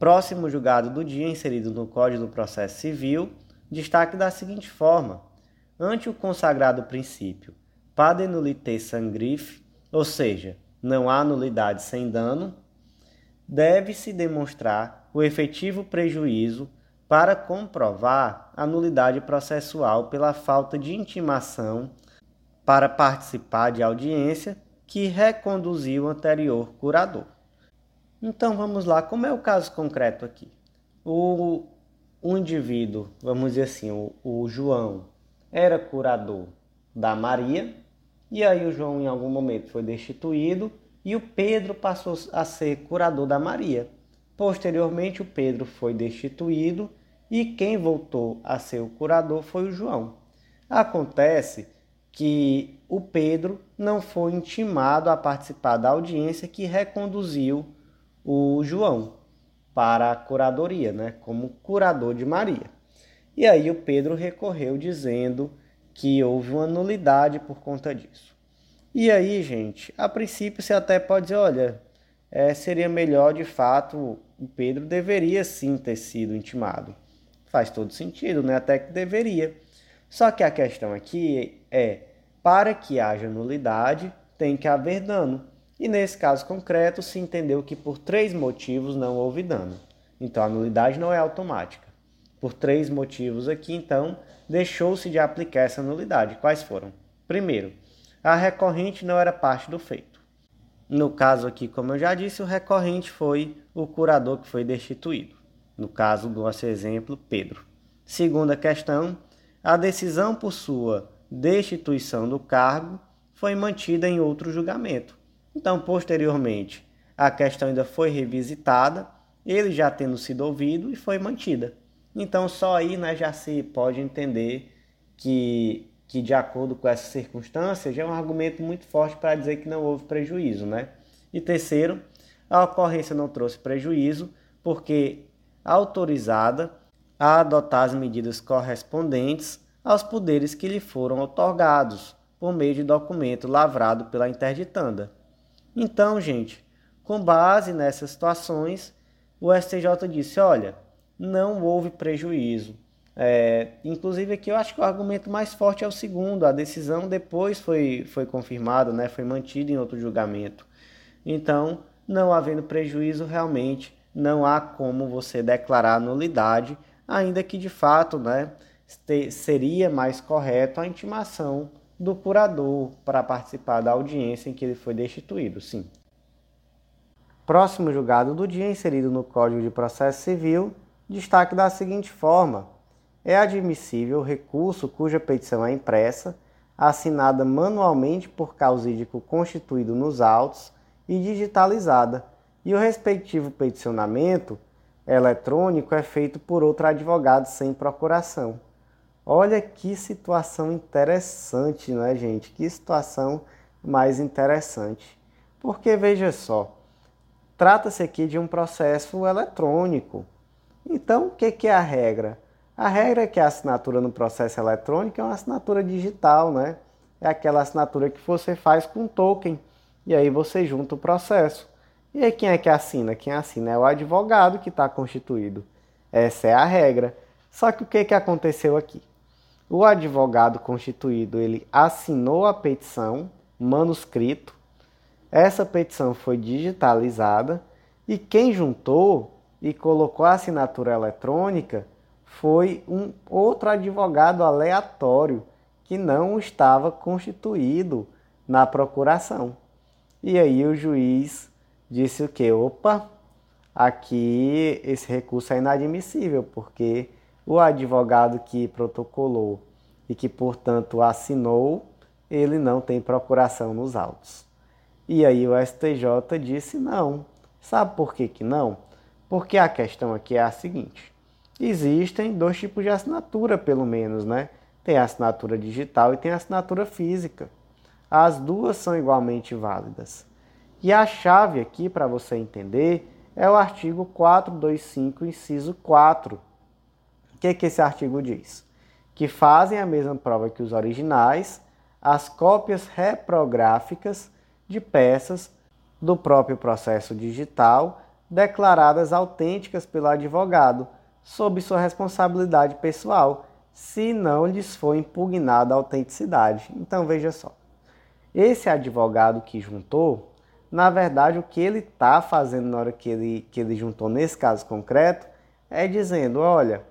Próximo julgado do dia, inserido no Código do Processo Civil, destaque da seguinte forma: ante o consagrado princípio pade nullité sangrif, ou seja, não há nulidade sem dano, deve-se demonstrar o efetivo prejuízo para comprovar a nulidade processual pela falta de intimação para participar de audiência que reconduziu o anterior curador. Então vamos lá, como é o caso concreto aqui? O, o indivíduo, vamos dizer assim, o, o João era curador da Maria, e aí o João em algum momento foi destituído e o Pedro passou a ser curador da Maria. Posteriormente, o Pedro foi destituído e quem voltou a ser o curador foi o João. Acontece que o Pedro não foi intimado a participar da audiência que reconduziu o João para a curadoria, né, como curador de Maria. E aí o Pedro recorreu dizendo que houve uma nulidade por conta disso. E aí, gente, a princípio você até pode dizer, olha, é, seria melhor de fato o Pedro deveria sim ter sido intimado. Faz todo sentido, né? Até que deveria. Só que a questão aqui é: para que haja nulidade, tem que haver dano. E nesse caso concreto, se entendeu que por três motivos não houve dano. Então a nulidade não é automática. Por três motivos aqui, então, deixou-se de aplicar essa nulidade. Quais foram? Primeiro, a recorrente não era parte do feito. No caso aqui, como eu já disse, o recorrente foi o curador que foi destituído. No caso do nosso exemplo, Pedro. Segunda questão, a decisão por sua destituição do cargo foi mantida em outro julgamento. Então, posteriormente, a questão ainda foi revisitada, ele já tendo sido ouvido e foi mantida. Então, só aí né, já se pode entender que que de acordo com essas circunstâncias já é um argumento muito forte para dizer que não houve prejuízo, né? E terceiro, a ocorrência não trouxe prejuízo porque autorizada a adotar as medidas correspondentes aos poderes que lhe foram otorgados por meio de documento lavrado pela interditanda. Então, gente, com base nessas situações, o STJ disse: olha, não houve prejuízo, é, inclusive aqui eu acho que o argumento mais forte é o segundo, a decisão depois foi, foi confirmada, né, foi mantida em outro julgamento. Então, não havendo prejuízo, realmente não há como você declarar nulidade, ainda que de fato né, seria mais correto a intimação do curador para participar da audiência em que ele foi destituído, sim. Próximo julgado do dia, inserido no Código de Processo Civil, destaque da seguinte forma: é admissível recurso cuja petição é impressa, assinada manualmente por causídico constituído nos autos e digitalizada, e o respectivo peticionamento eletrônico é feito por outro advogado sem procuração. Olha que situação interessante, não é, gente? Que situação mais interessante. Porque veja só, trata-se aqui de um processo eletrônico. Então, o que é a regra? A regra é que a assinatura no processo eletrônico é uma assinatura digital, né? É aquela assinatura que você faz com token. E aí você junta o processo. E aí quem é que assina? Quem assina é o advogado que está constituído. Essa é a regra. Só que o que, que aconteceu aqui? O advogado constituído ele assinou a petição, manuscrito. Essa petição foi digitalizada e quem juntou e colocou a assinatura eletrônica foi um outro advogado aleatório que não estava constituído na procuração. E aí o juiz disse o que? Opa, aqui esse recurso é inadmissível, porque o advogado que protocolou e que, portanto, assinou, ele não tem procuração nos autos. E aí o STJ disse não. Sabe por que, que não? Porque a questão aqui é a seguinte: existem dois tipos de assinatura, pelo menos, né? Tem a assinatura digital e tem a assinatura física. As duas são igualmente válidas. E a chave aqui para você entender é o artigo 425, inciso 4. O que, que esse artigo diz? Que fazem a mesma prova que os originais as cópias reprográficas de peças do próprio processo digital declaradas autênticas pelo advogado sob sua responsabilidade pessoal, se não lhes for impugnada a autenticidade. Então veja só. Esse advogado que juntou, na verdade, o que ele está fazendo na hora que ele, que ele juntou nesse caso concreto é dizendo: olha,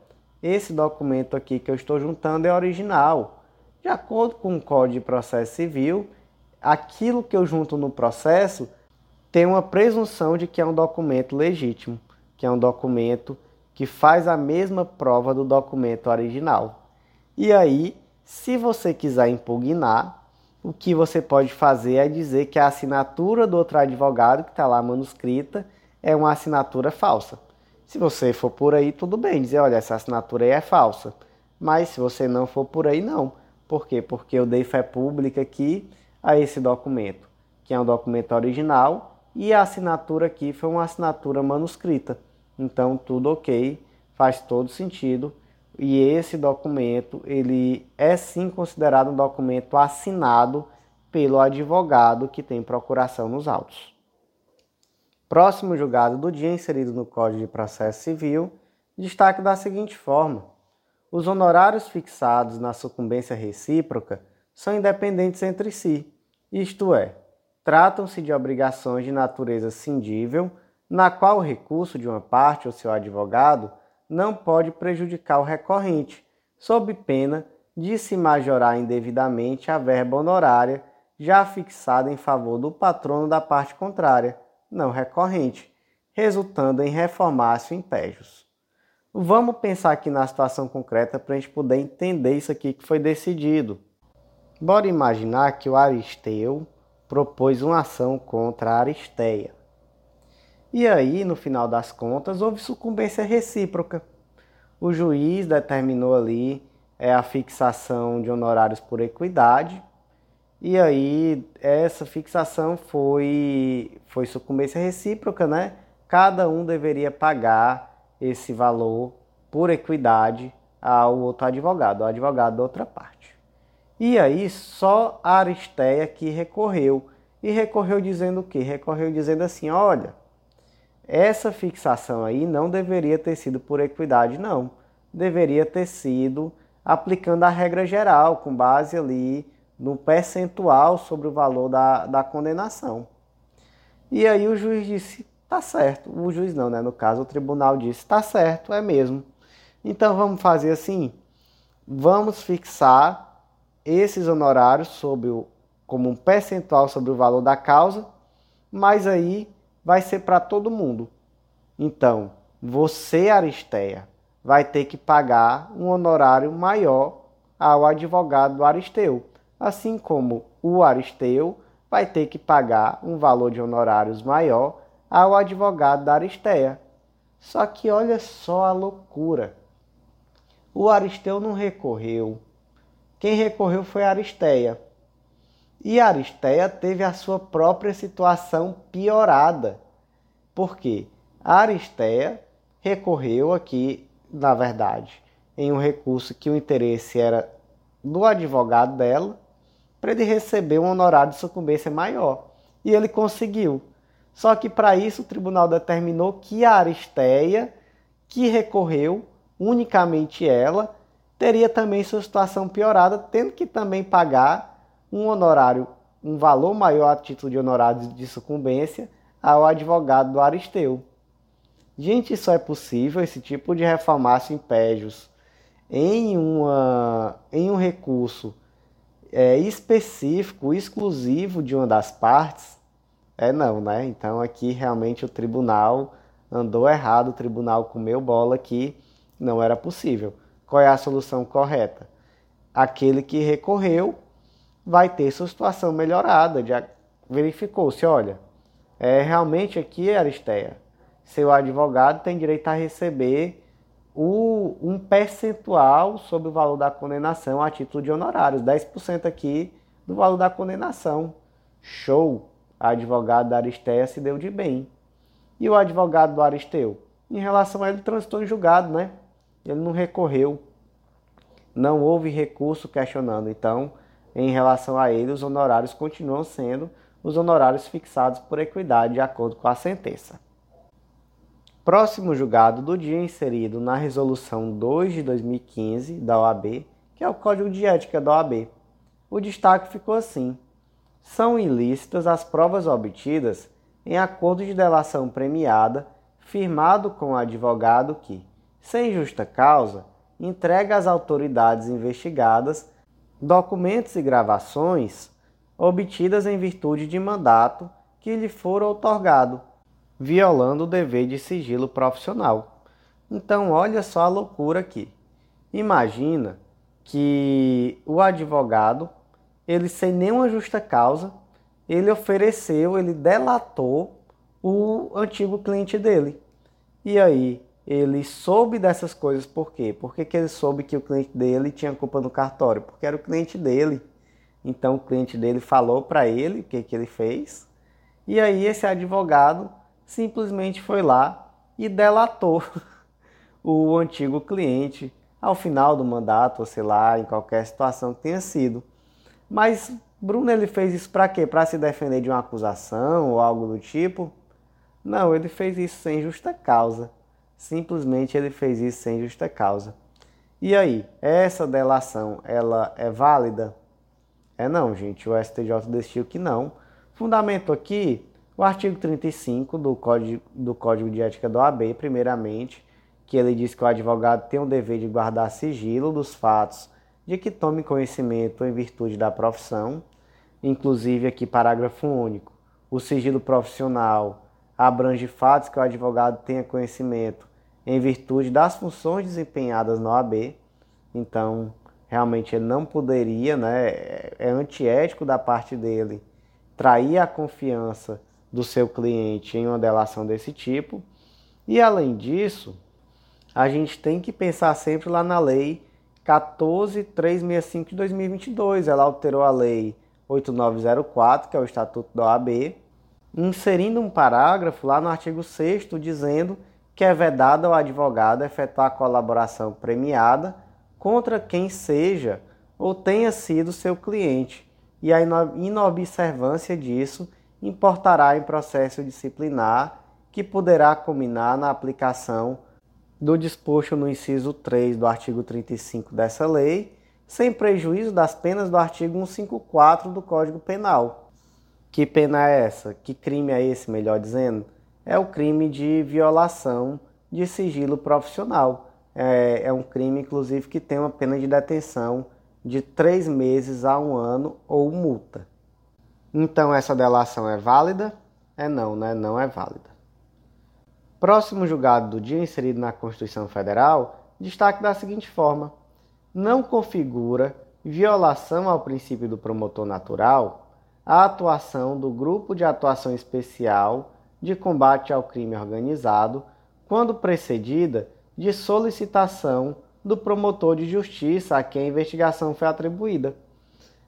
esse documento aqui que eu estou juntando é original. De acordo com o Código de Processo Civil, aquilo que eu junto no processo tem uma presunção de que é um documento legítimo, que é um documento que faz a mesma prova do documento original. E aí, se você quiser impugnar, o que você pode fazer é dizer que a assinatura do outro advogado, que está lá manuscrita, é uma assinatura falsa. Se você for por aí, tudo bem, dizer, olha, essa assinatura aí é falsa. Mas se você não for por aí, não. Por quê? Porque eu dei fé pública aqui a esse documento, que é um documento original, e a assinatura aqui foi uma assinatura manuscrita. Então tudo ok, faz todo sentido. E esse documento, ele é sim considerado um documento assinado pelo advogado que tem procuração nos autos. Próximo julgado do dia inserido no Código de Processo Civil, destaque da seguinte forma: os honorários fixados na sucumbência recíproca são independentes entre si, isto é, tratam-se de obrigações de natureza cindível, na qual o recurso de uma parte ou seu advogado não pode prejudicar o recorrente, sob pena de se majorar indevidamente a verba honorária já fixada em favor do patrono da parte contrária não recorrente, resultando em reformácio em pégios. Vamos pensar aqui na situação concreta para a gente poder entender isso aqui que foi decidido. Bora imaginar que o Aristeu propôs uma ação contra Aristeia. E aí, no final das contas, houve sucumbência recíproca. O juiz determinou ali é, a fixação de honorários por equidade e aí essa fixação foi foi sucumbência recíproca, né? Cada um deveria pagar esse valor por equidade ao outro advogado, ao advogado da outra parte. E aí só Aristeia que recorreu e recorreu dizendo o quê? Recorreu dizendo assim, olha, essa fixação aí não deveria ter sido por equidade, não. Deveria ter sido aplicando a regra geral, com base ali no percentual sobre o valor da, da condenação. E aí o juiz disse, tá certo. O juiz não, né? No caso, o tribunal disse, tá certo, é mesmo. Então vamos fazer assim, vamos fixar esses honorários sobre o, como um percentual sobre o valor da causa, mas aí vai ser para todo mundo. Então, você, Aristeia, vai ter que pagar um honorário maior ao advogado do Aristeu assim como o Aristeu vai ter que pagar um valor de honorários maior ao advogado da Aristeia. Só que olha só a loucura. O Aristeu não recorreu. Quem recorreu foi Aristeia. E Aristeia teve a sua própria situação piorada. Por quê? Aristeia recorreu aqui, na verdade, em um recurso que o interesse era do advogado dela para ele receber um honorário de sucumbência maior. E ele conseguiu. Só que para isso o tribunal determinou que a Aristeia, que recorreu, unicamente ela, teria também sua situação piorada, tendo que também pagar um honorário, um valor maior a título de honorário de sucumbência ao advogado do Aristeu. Gente, isso é possível, esse tipo de reformácio impédios em, uma, em um recurso é, específico, exclusivo de uma das partes, é não, né? Então aqui realmente o tribunal andou errado, o tribunal comeu bola que não era possível. Qual é a solução correta? Aquele que recorreu vai ter sua situação melhorada, já verificou-se, olha, é realmente aqui, Aristeia, seu advogado tem direito a receber o, um percentual sobre o valor da condenação a título de honorários, 10% aqui do valor da condenação. Show! A advogada da Aristeia se deu de bem. E o advogado do Aristeu? Em relação a ele, transitou em julgado, né? Ele não recorreu. Não houve recurso questionando. Então, em relação a ele, os honorários continuam sendo os honorários fixados por equidade, de acordo com a sentença. Próximo julgado do dia inserido na Resolução 2 de 2015 da OAB, que é o Código de Ética da OAB. O destaque ficou assim: são ilícitas as provas obtidas em acordo de delação premiada firmado com o advogado que, sem justa causa, entrega às autoridades investigadas documentos e gravações obtidas em virtude de mandato que lhe for otorgado violando o dever de sigilo profissional. Então, olha só a loucura aqui. Imagina que o advogado, ele sem nenhuma justa causa, ele ofereceu, ele delatou o antigo cliente dele. E aí, ele soube dessas coisas por quê? Por que, que ele soube que o cliente dele tinha culpa no cartório? Porque era o cliente dele. Então o cliente dele falou para ele o que, que ele fez. E aí esse advogado simplesmente foi lá e delatou *laughs* o antigo cliente ao final do mandato, ou sei lá, em qualquer situação que tenha sido. Mas Bruno ele fez isso para quê? Para se defender de uma acusação ou algo do tipo? Não, ele fez isso sem justa causa. Simplesmente ele fez isso sem justa causa. E aí, essa delação, ela é válida? É não, gente. O STJ decidiu que não. Fundamento aqui, o artigo 35 do Código, do Código de Ética do AB, primeiramente, que ele diz que o advogado tem o dever de guardar sigilo dos fatos de que tome conhecimento em virtude da profissão. Inclusive aqui parágrafo único. O sigilo profissional abrange fatos que o advogado tenha conhecimento em virtude das funções desempenhadas no AB. Então, realmente ele não poderia, né, é antiético da parte dele, trair a confiança do seu cliente em uma delação desse tipo. E além disso, a gente tem que pensar sempre lá na lei 14365 de 2022. Ela alterou a lei 8904, que é o Estatuto da OAB, inserindo um parágrafo lá no artigo 6 dizendo que é vedado ao advogado efetuar colaboração premiada contra quem seja ou tenha sido seu cliente, e a inobservância disso importará em processo disciplinar que poderá culminar na aplicação do disposto no inciso 3 do artigo 35 dessa lei, sem prejuízo das penas do artigo 154 do Código Penal, que pena é essa? Que crime é esse, melhor dizendo? É o crime de violação de sigilo profissional. É, é um crime, inclusive, que tem uma pena de detenção de três meses a um ano ou multa. Então, essa delação é válida? É não, né? Não é válida. Próximo julgado do dia inserido na Constituição Federal, destaque da seguinte forma: não configura violação ao princípio do promotor natural a atuação do Grupo de Atuação Especial de Combate ao Crime Organizado, quando precedida de solicitação do promotor de justiça a quem a investigação foi atribuída.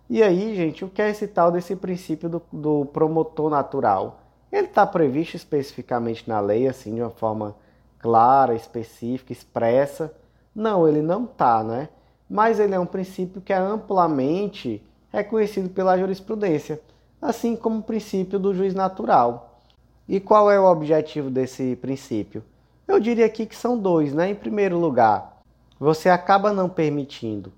E aí, gente, o que é esse tal desse princípio do, do promotor natural? Ele está previsto especificamente na lei, assim, de uma forma clara, específica, expressa? Não, ele não está, né? Mas ele é um princípio que é amplamente reconhecido pela jurisprudência, assim como o princípio do juiz natural. E qual é o objetivo desse princípio? Eu diria aqui que são dois, né? Em primeiro lugar, você acaba não permitindo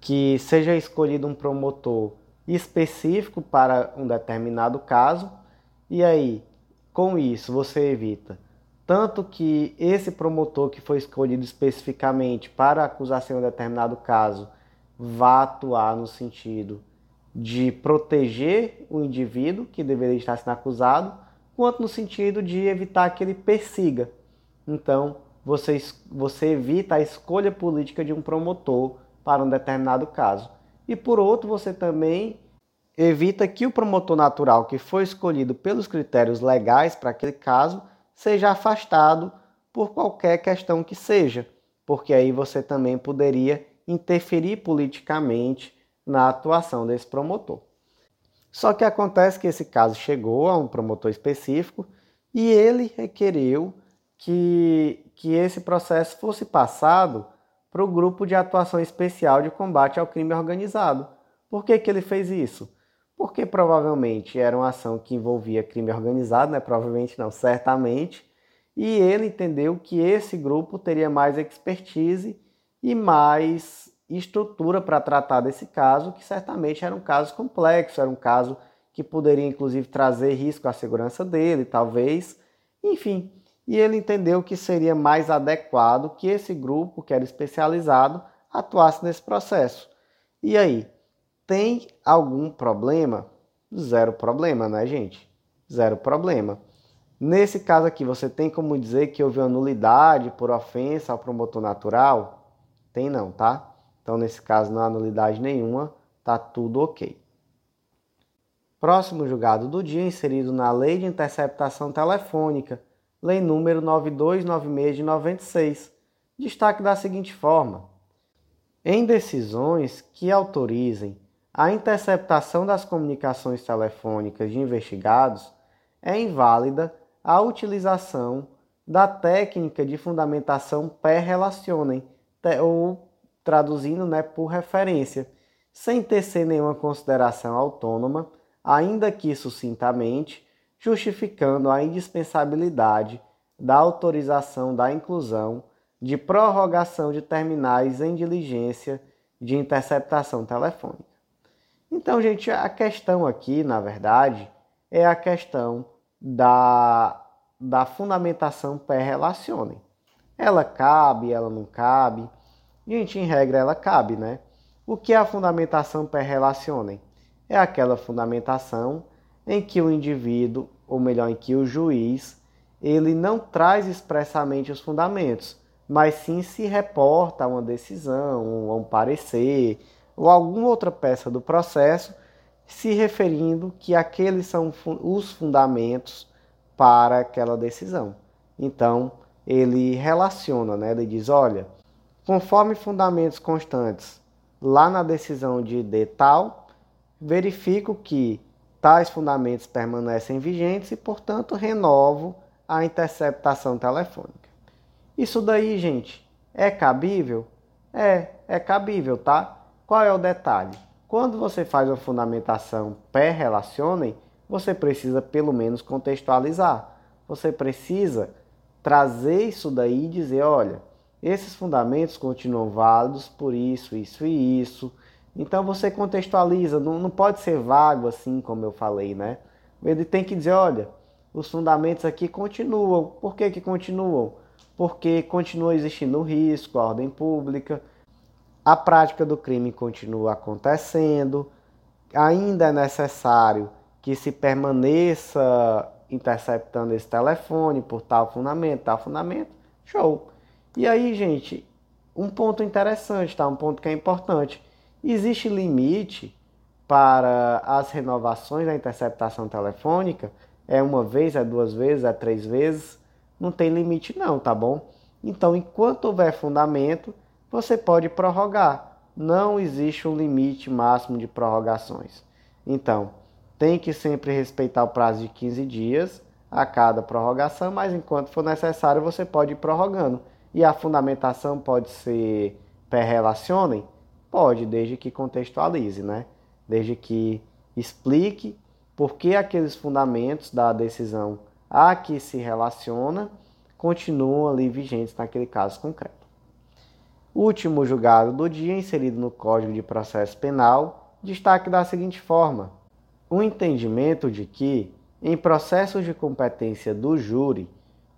que seja escolhido um promotor específico para um determinado caso, e aí, com isso, você evita tanto que esse promotor que foi escolhido especificamente para acusação em um determinado caso vá atuar no sentido de proteger o indivíduo que deveria estar sendo acusado, quanto no sentido de evitar que ele persiga. Então, você, você evita a escolha política de um promotor para um determinado caso. E por outro, você também evita que o promotor natural que foi escolhido pelos critérios legais para aquele caso seja afastado por qualquer questão que seja, porque aí você também poderia interferir politicamente na atuação desse promotor. Só que acontece que esse caso chegou a um promotor específico e ele requereu que, que esse processo fosse passado para o grupo de atuação especial de combate ao crime organizado. Por que, que ele fez isso? Porque provavelmente era uma ação que envolvia crime organizado, né? Provavelmente não, certamente. E ele entendeu que esse grupo teria mais expertise e mais estrutura para tratar desse caso, que certamente era um caso complexo, era um caso que poderia inclusive trazer risco à segurança dele, talvez. Enfim, e ele entendeu que seria mais adequado que esse grupo, que era especializado, atuasse nesse processo. E aí, tem algum problema? Zero problema, né, gente? Zero problema. Nesse caso aqui, você tem como dizer que houve uma nulidade por ofensa ao promotor natural? Tem não, tá? Então, nesse caso, não há nulidade nenhuma, tá tudo ok. Próximo julgado do dia, inserido na Lei de Interceptação Telefônica, Lei número 9296 de 96. Destaque da seguinte forma: em decisões que autorizem a interceptação das comunicações telefônicas de investigados, é inválida a utilização da técnica de fundamentação per-relacionem, ou traduzindo né, por referência, sem tecer nenhuma consideração autônoma, ainda que sucintamente, justificando a indispensabilidade da autorização da inclusão de prorrogação de terminais em diligência de interceptação telefônica. Então, gente, a questão aqui, na verdade, é a questão da, da fundamentação pré-relacione. Ela cabe, ela não cabe. Gente, em regra, ela cabe, né? O que é a fundamentação pré-relacione? É aquela fundamentação em que o indivíduo, ou melhor, em que o juiz, ele não traz expressamente os fundamentos, mas sim se reporta a uma decisão, a um parecer ou alguma outra peça do processo, se referindo que aqueles são os fundamentos para aquela decisão. Então, ele relaciona, né? ele diz: olha, conforme fundamentos constantes lá na decisão de D tal, verifico que tais fundamentos permanecem vigentes e, portanto, renovo a interceptação telefônica. Isso daí, gente, é cabível? É, é cabível, tá? Qual é o detalhe? Quando você faz uma fundamentação pré-relacionem, você precisa pelo menos contextualizar. Você precisa trazer isso daí e dizer, olha, esses fundamentos continuam válidos por isso, isso e isso. Então você contextualiza, não, não pode ser vago assim como eu falei, né? Ele tem que dizer, olha, os fundamentos aqui continuam. Por que, que continuam? porque continua existindo o risco, a ordem pública, a prática do crime continua acontecendo, ainda é necessário que se permaneça interceptando esse telefone por tal fundamento, tal fundamento, show. E aí, gente, um ponto interessante, tá? Um ponto que é importante. Existe limite para as renovações da interceptação telefônica? É uma vez, é duas vezes, é três vezes? não tem limite não, tá bom? Então, enquanto houver fundamento, você pode prorrogar. Não existe um limite máximo de prorrogações. Então, tem que sempre respeitar o prazo de 15 dias a cada prorrogação, mas enquanto for necessário, você pode ir prorrogando. E a fundamentação pode ser pré-relacionem? Pode, desde que contextualize, né? Desde que explique por que aqueles fundamentos da decisão a que se relaciona continuam ali vigentes naquele caso concreto. Último julgado do dia, inserido no Código de Processo Penal, destaque da seguinte forma: o entendimento de que, em processos de competência do júri,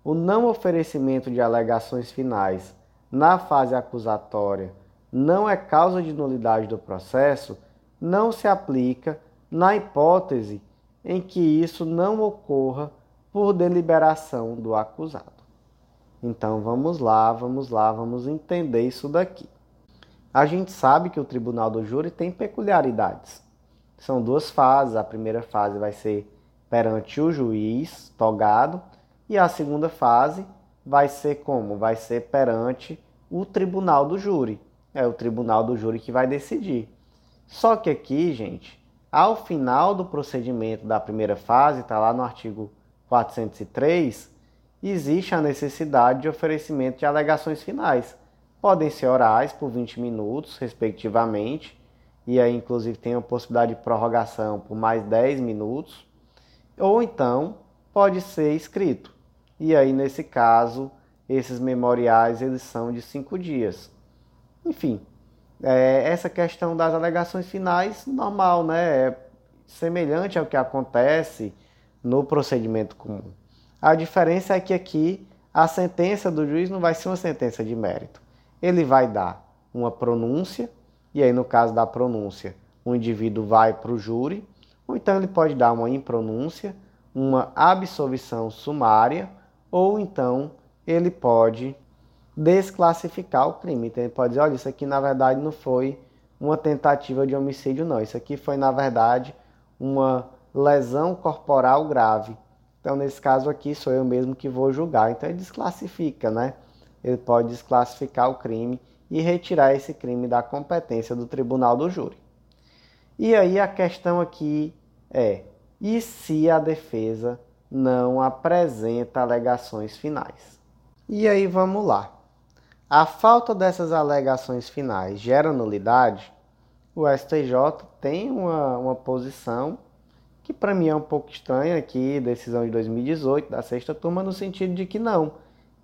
o não oferecimento de alegações finais na fase acusatória não é causa de nulidade do processo, não se aplica na hipótese em que isso não ocorra por deliberação do acusado. Então vamos lá, vamos lá, vamos entender isso daqui. A gente sabe que o tribunal do júri tem peculiaridades. São duas fases. A primeira fase vai ser perante o juiz togado e a segunda fase vai ser como? Vai ser perante o tribunal do júri. É o tribunal do júri que vai decidir. Só que aqui, gente, ao final do procedimento da primeira fase, está lá no artigo 403, existe a necessidade de oferecimento de alegações finais. Podem ser orais por 20 minutos, respectivamente, e aí inclusive tem a possibilidade de prorrogação por mais 10 minutos, ou então pode ser escrito. E aí nesse caso, esses memoriais eles são de 5 dias. Enfim, é, essa questão das alegações finais, normal, né? É semelhante ao que acontece no procedimento comum. A diferença é que aqui a sentença do juiz não vai ser uma sentença de mérito. Ele vai dar uma pronúncia, e aí no caso da pronúncia, o indivíduo vai para o júri, ou então ele pode dar uma impronúncia, uma absolvição sumária, ou então ele pode desclassificar o crime. Então ele pode dizer, olha, isso aqui na verdade não foi uma tentativa de homicídio, não. Isso aqui foi, na verdade, uma lesão corporal grave. Então, nesse caso aqui, sou eu mesmo que vou julgar. Então, ele desclassifica, né? Ele pode desclassificar o crime e retirar esse crime da competência do tribunal do júri. E aí a questão aqui é: e se a defesa não apresenta alegações finais? E aí vamos lá. A falta dessas alegações finais gera nulidade? O STJ tem uma, uma posição que para mim é um pouco estranha aqui, decisão de 2018 da sexta turma, no sentido de que não.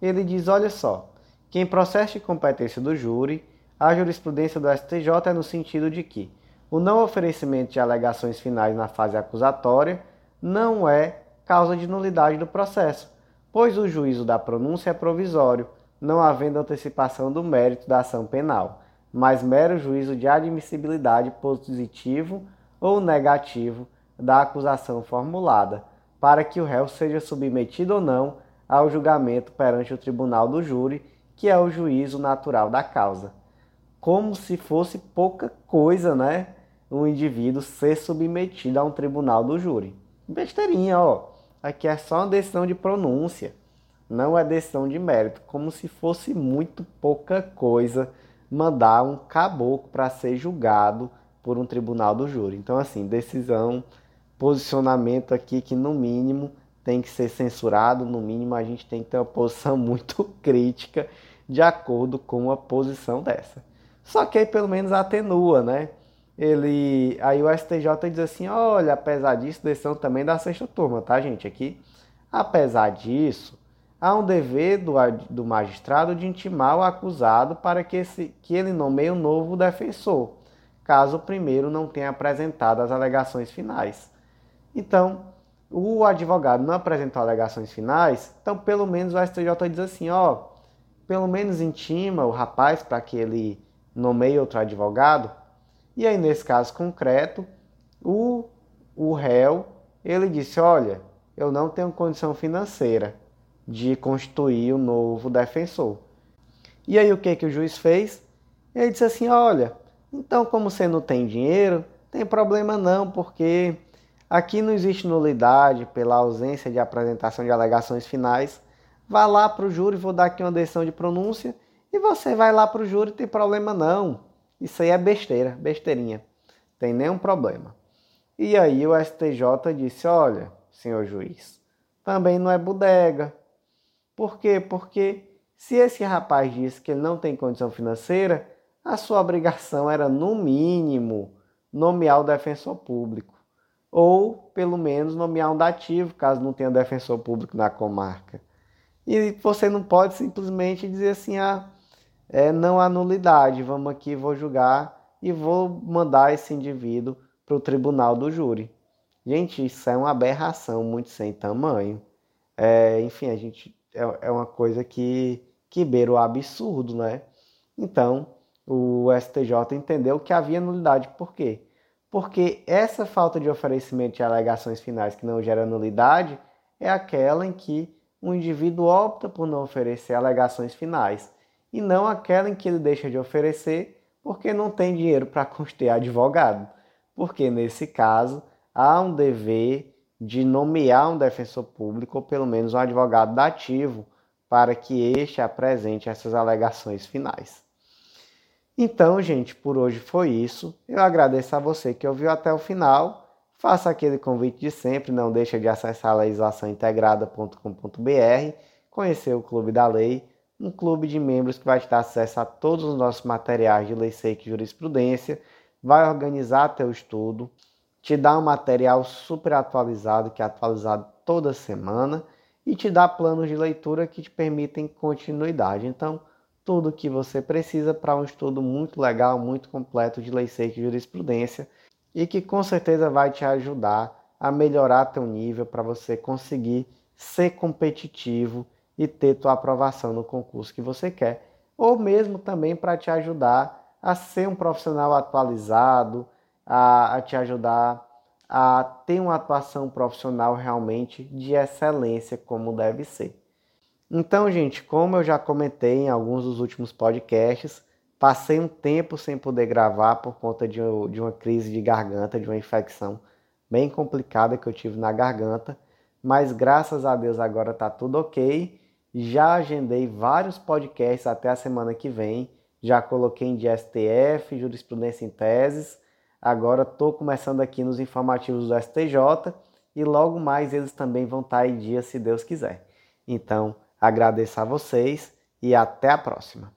Ele diz: olha só, que em processo de competência do júri, a jurisprudência do STJ é no sentido de que o não oferecimento de alegações finais na fase acusatória não é causa de nulidade do processo, pois o juízo da pronúncia é provisório, não havendo antecipação do mérito da ação penal, mas mero juízo de admissibilidade positivo ou negativo da acusação formulada, para que o réu seja submetido ou não ao julgamento perante o tribunal do júri, que é o juízo natural da causa. Como se fosse pouca coisa, né? Um indivíduo ser submetido a um tribunal do júri. Besteirinha, ó. Aqui é só uma decisão de pronúncia, não é decisão de mérito. Como se fosse muito pouca coisa mandar um caboclo para ser julgado por um tribunal do júri. Então, assim, decisão, posicionamento aqui que no mínimo tem que ser censurado, no mínimo a gente tem que ter uma posição *laughs* muito crítica de acordo com uma posição dessa. Só que aí pelo menos atenua, né? Ele, aí o STJ diz assim, olha, apesar disso, decisão também da sexta turma, tá, gente? Aqui, apesar disso, há um dever do, do magistrado de intimar o acusado para que, esse, que ele nomeie um novo defensor, caso o primeiro não tenha apresentado as alegações finais. Então, o advogado não apresentou alegações finais, então pelo menos o STJ diz assim, ó, pelo menos intima o rapaz para que ele nomeie outro advogado. E aí nesse caso concreto, o, o réu, ele disse, olha, eu não tenho condição financeira de constituir o um novo defensor. E aí o que que o juiz fez? Ele disse assim, olha, então como você não tem dinheiro, tem problema não, porque Aqui não existe nulidade pela ausência de apresentação de alegações finais. Vá lá para o júri, vou dar aqui uma decisão de pronúncia e você vai lá para o júri, tem problema não. Isso aí é besteira, besteirinha. Tem nenhum problema. E aí o STJ disse: olha, senhor juiz, também não é bodega. Por quê? Porque se esse rapaz disse que ele não tem condição financeira, a sua obrigação era, no mínimo, nomear o defensor público ou pelo menos nomear um dativo, caso não tenha defensor público na comarca. E você não pode simplesmente dizer assim, ah, é, não há nulidade, vamos aqui, vou julgar e vou mandar esse indivíduo para o tribunal do júri. Gente, isso é uma aberração muito sem tamanho. É, enfim, a gente é, é uma coisa que, que beira o absurdo, né? Então, o STJ entendeu que havia nulidade. Por quê? porque essa falta de oferecimento de alegações finais que não gera nulidade é aquela em que o indivíduo opta por não oferecer alegações finais e não aquela em que ele deixa de oferecer porque não tem dinheiro para custear advogado. Porque nesse caso há um dever de nomear um defensor público ou pelo menos um advogado dativo para que este apresente essas alegações finais. Então, gente, por hoje foi isso. Eu agradeço a você que ouviu até o final. Faça aquele convite de sempre, não deixe de acessar legislaçãointegrada.com.br, conhecer o Clube da Lei, um clube de membros que vai te dar acesso a todos os nossos materiais de lei seca e jurisprudência, vai organizar teu estudo, te dá um material super atualizado, que é atualizado toda semana, e te dá planos de leitura que te permitem continuidade. Então, tudo o que você precisa para um estudo muito legal, muito completo de lei seca e jurisprudência e que com certeza vai te ajudar a melhorar teu nível para você conseguir ser competitivo e ter tua aprovação no concurso que você quer, ou mesmo também para te ajudar a ser um profissional atualizado, a, a te ajudar a ter uma atuação profissional realmente de excelência como deve ser. Então, gente, como eu já comentei em alguns dos últimos podcasts, passei um tempo sem poder gravar por conta de, de uma crise de garganta, de uma infecção bem complicada que eu tive na garganta, mas graças a Deus agora está tudo ok. Já agendei vários podcasts até a semana que vem, já coloquei em de STF, jurisprudência em teses. Agora estou começando aqui nos informativos do STJ e logo mais eles também vão estar em dia, se Deus quiser. Então, Agradeço a vocês e até a próxima.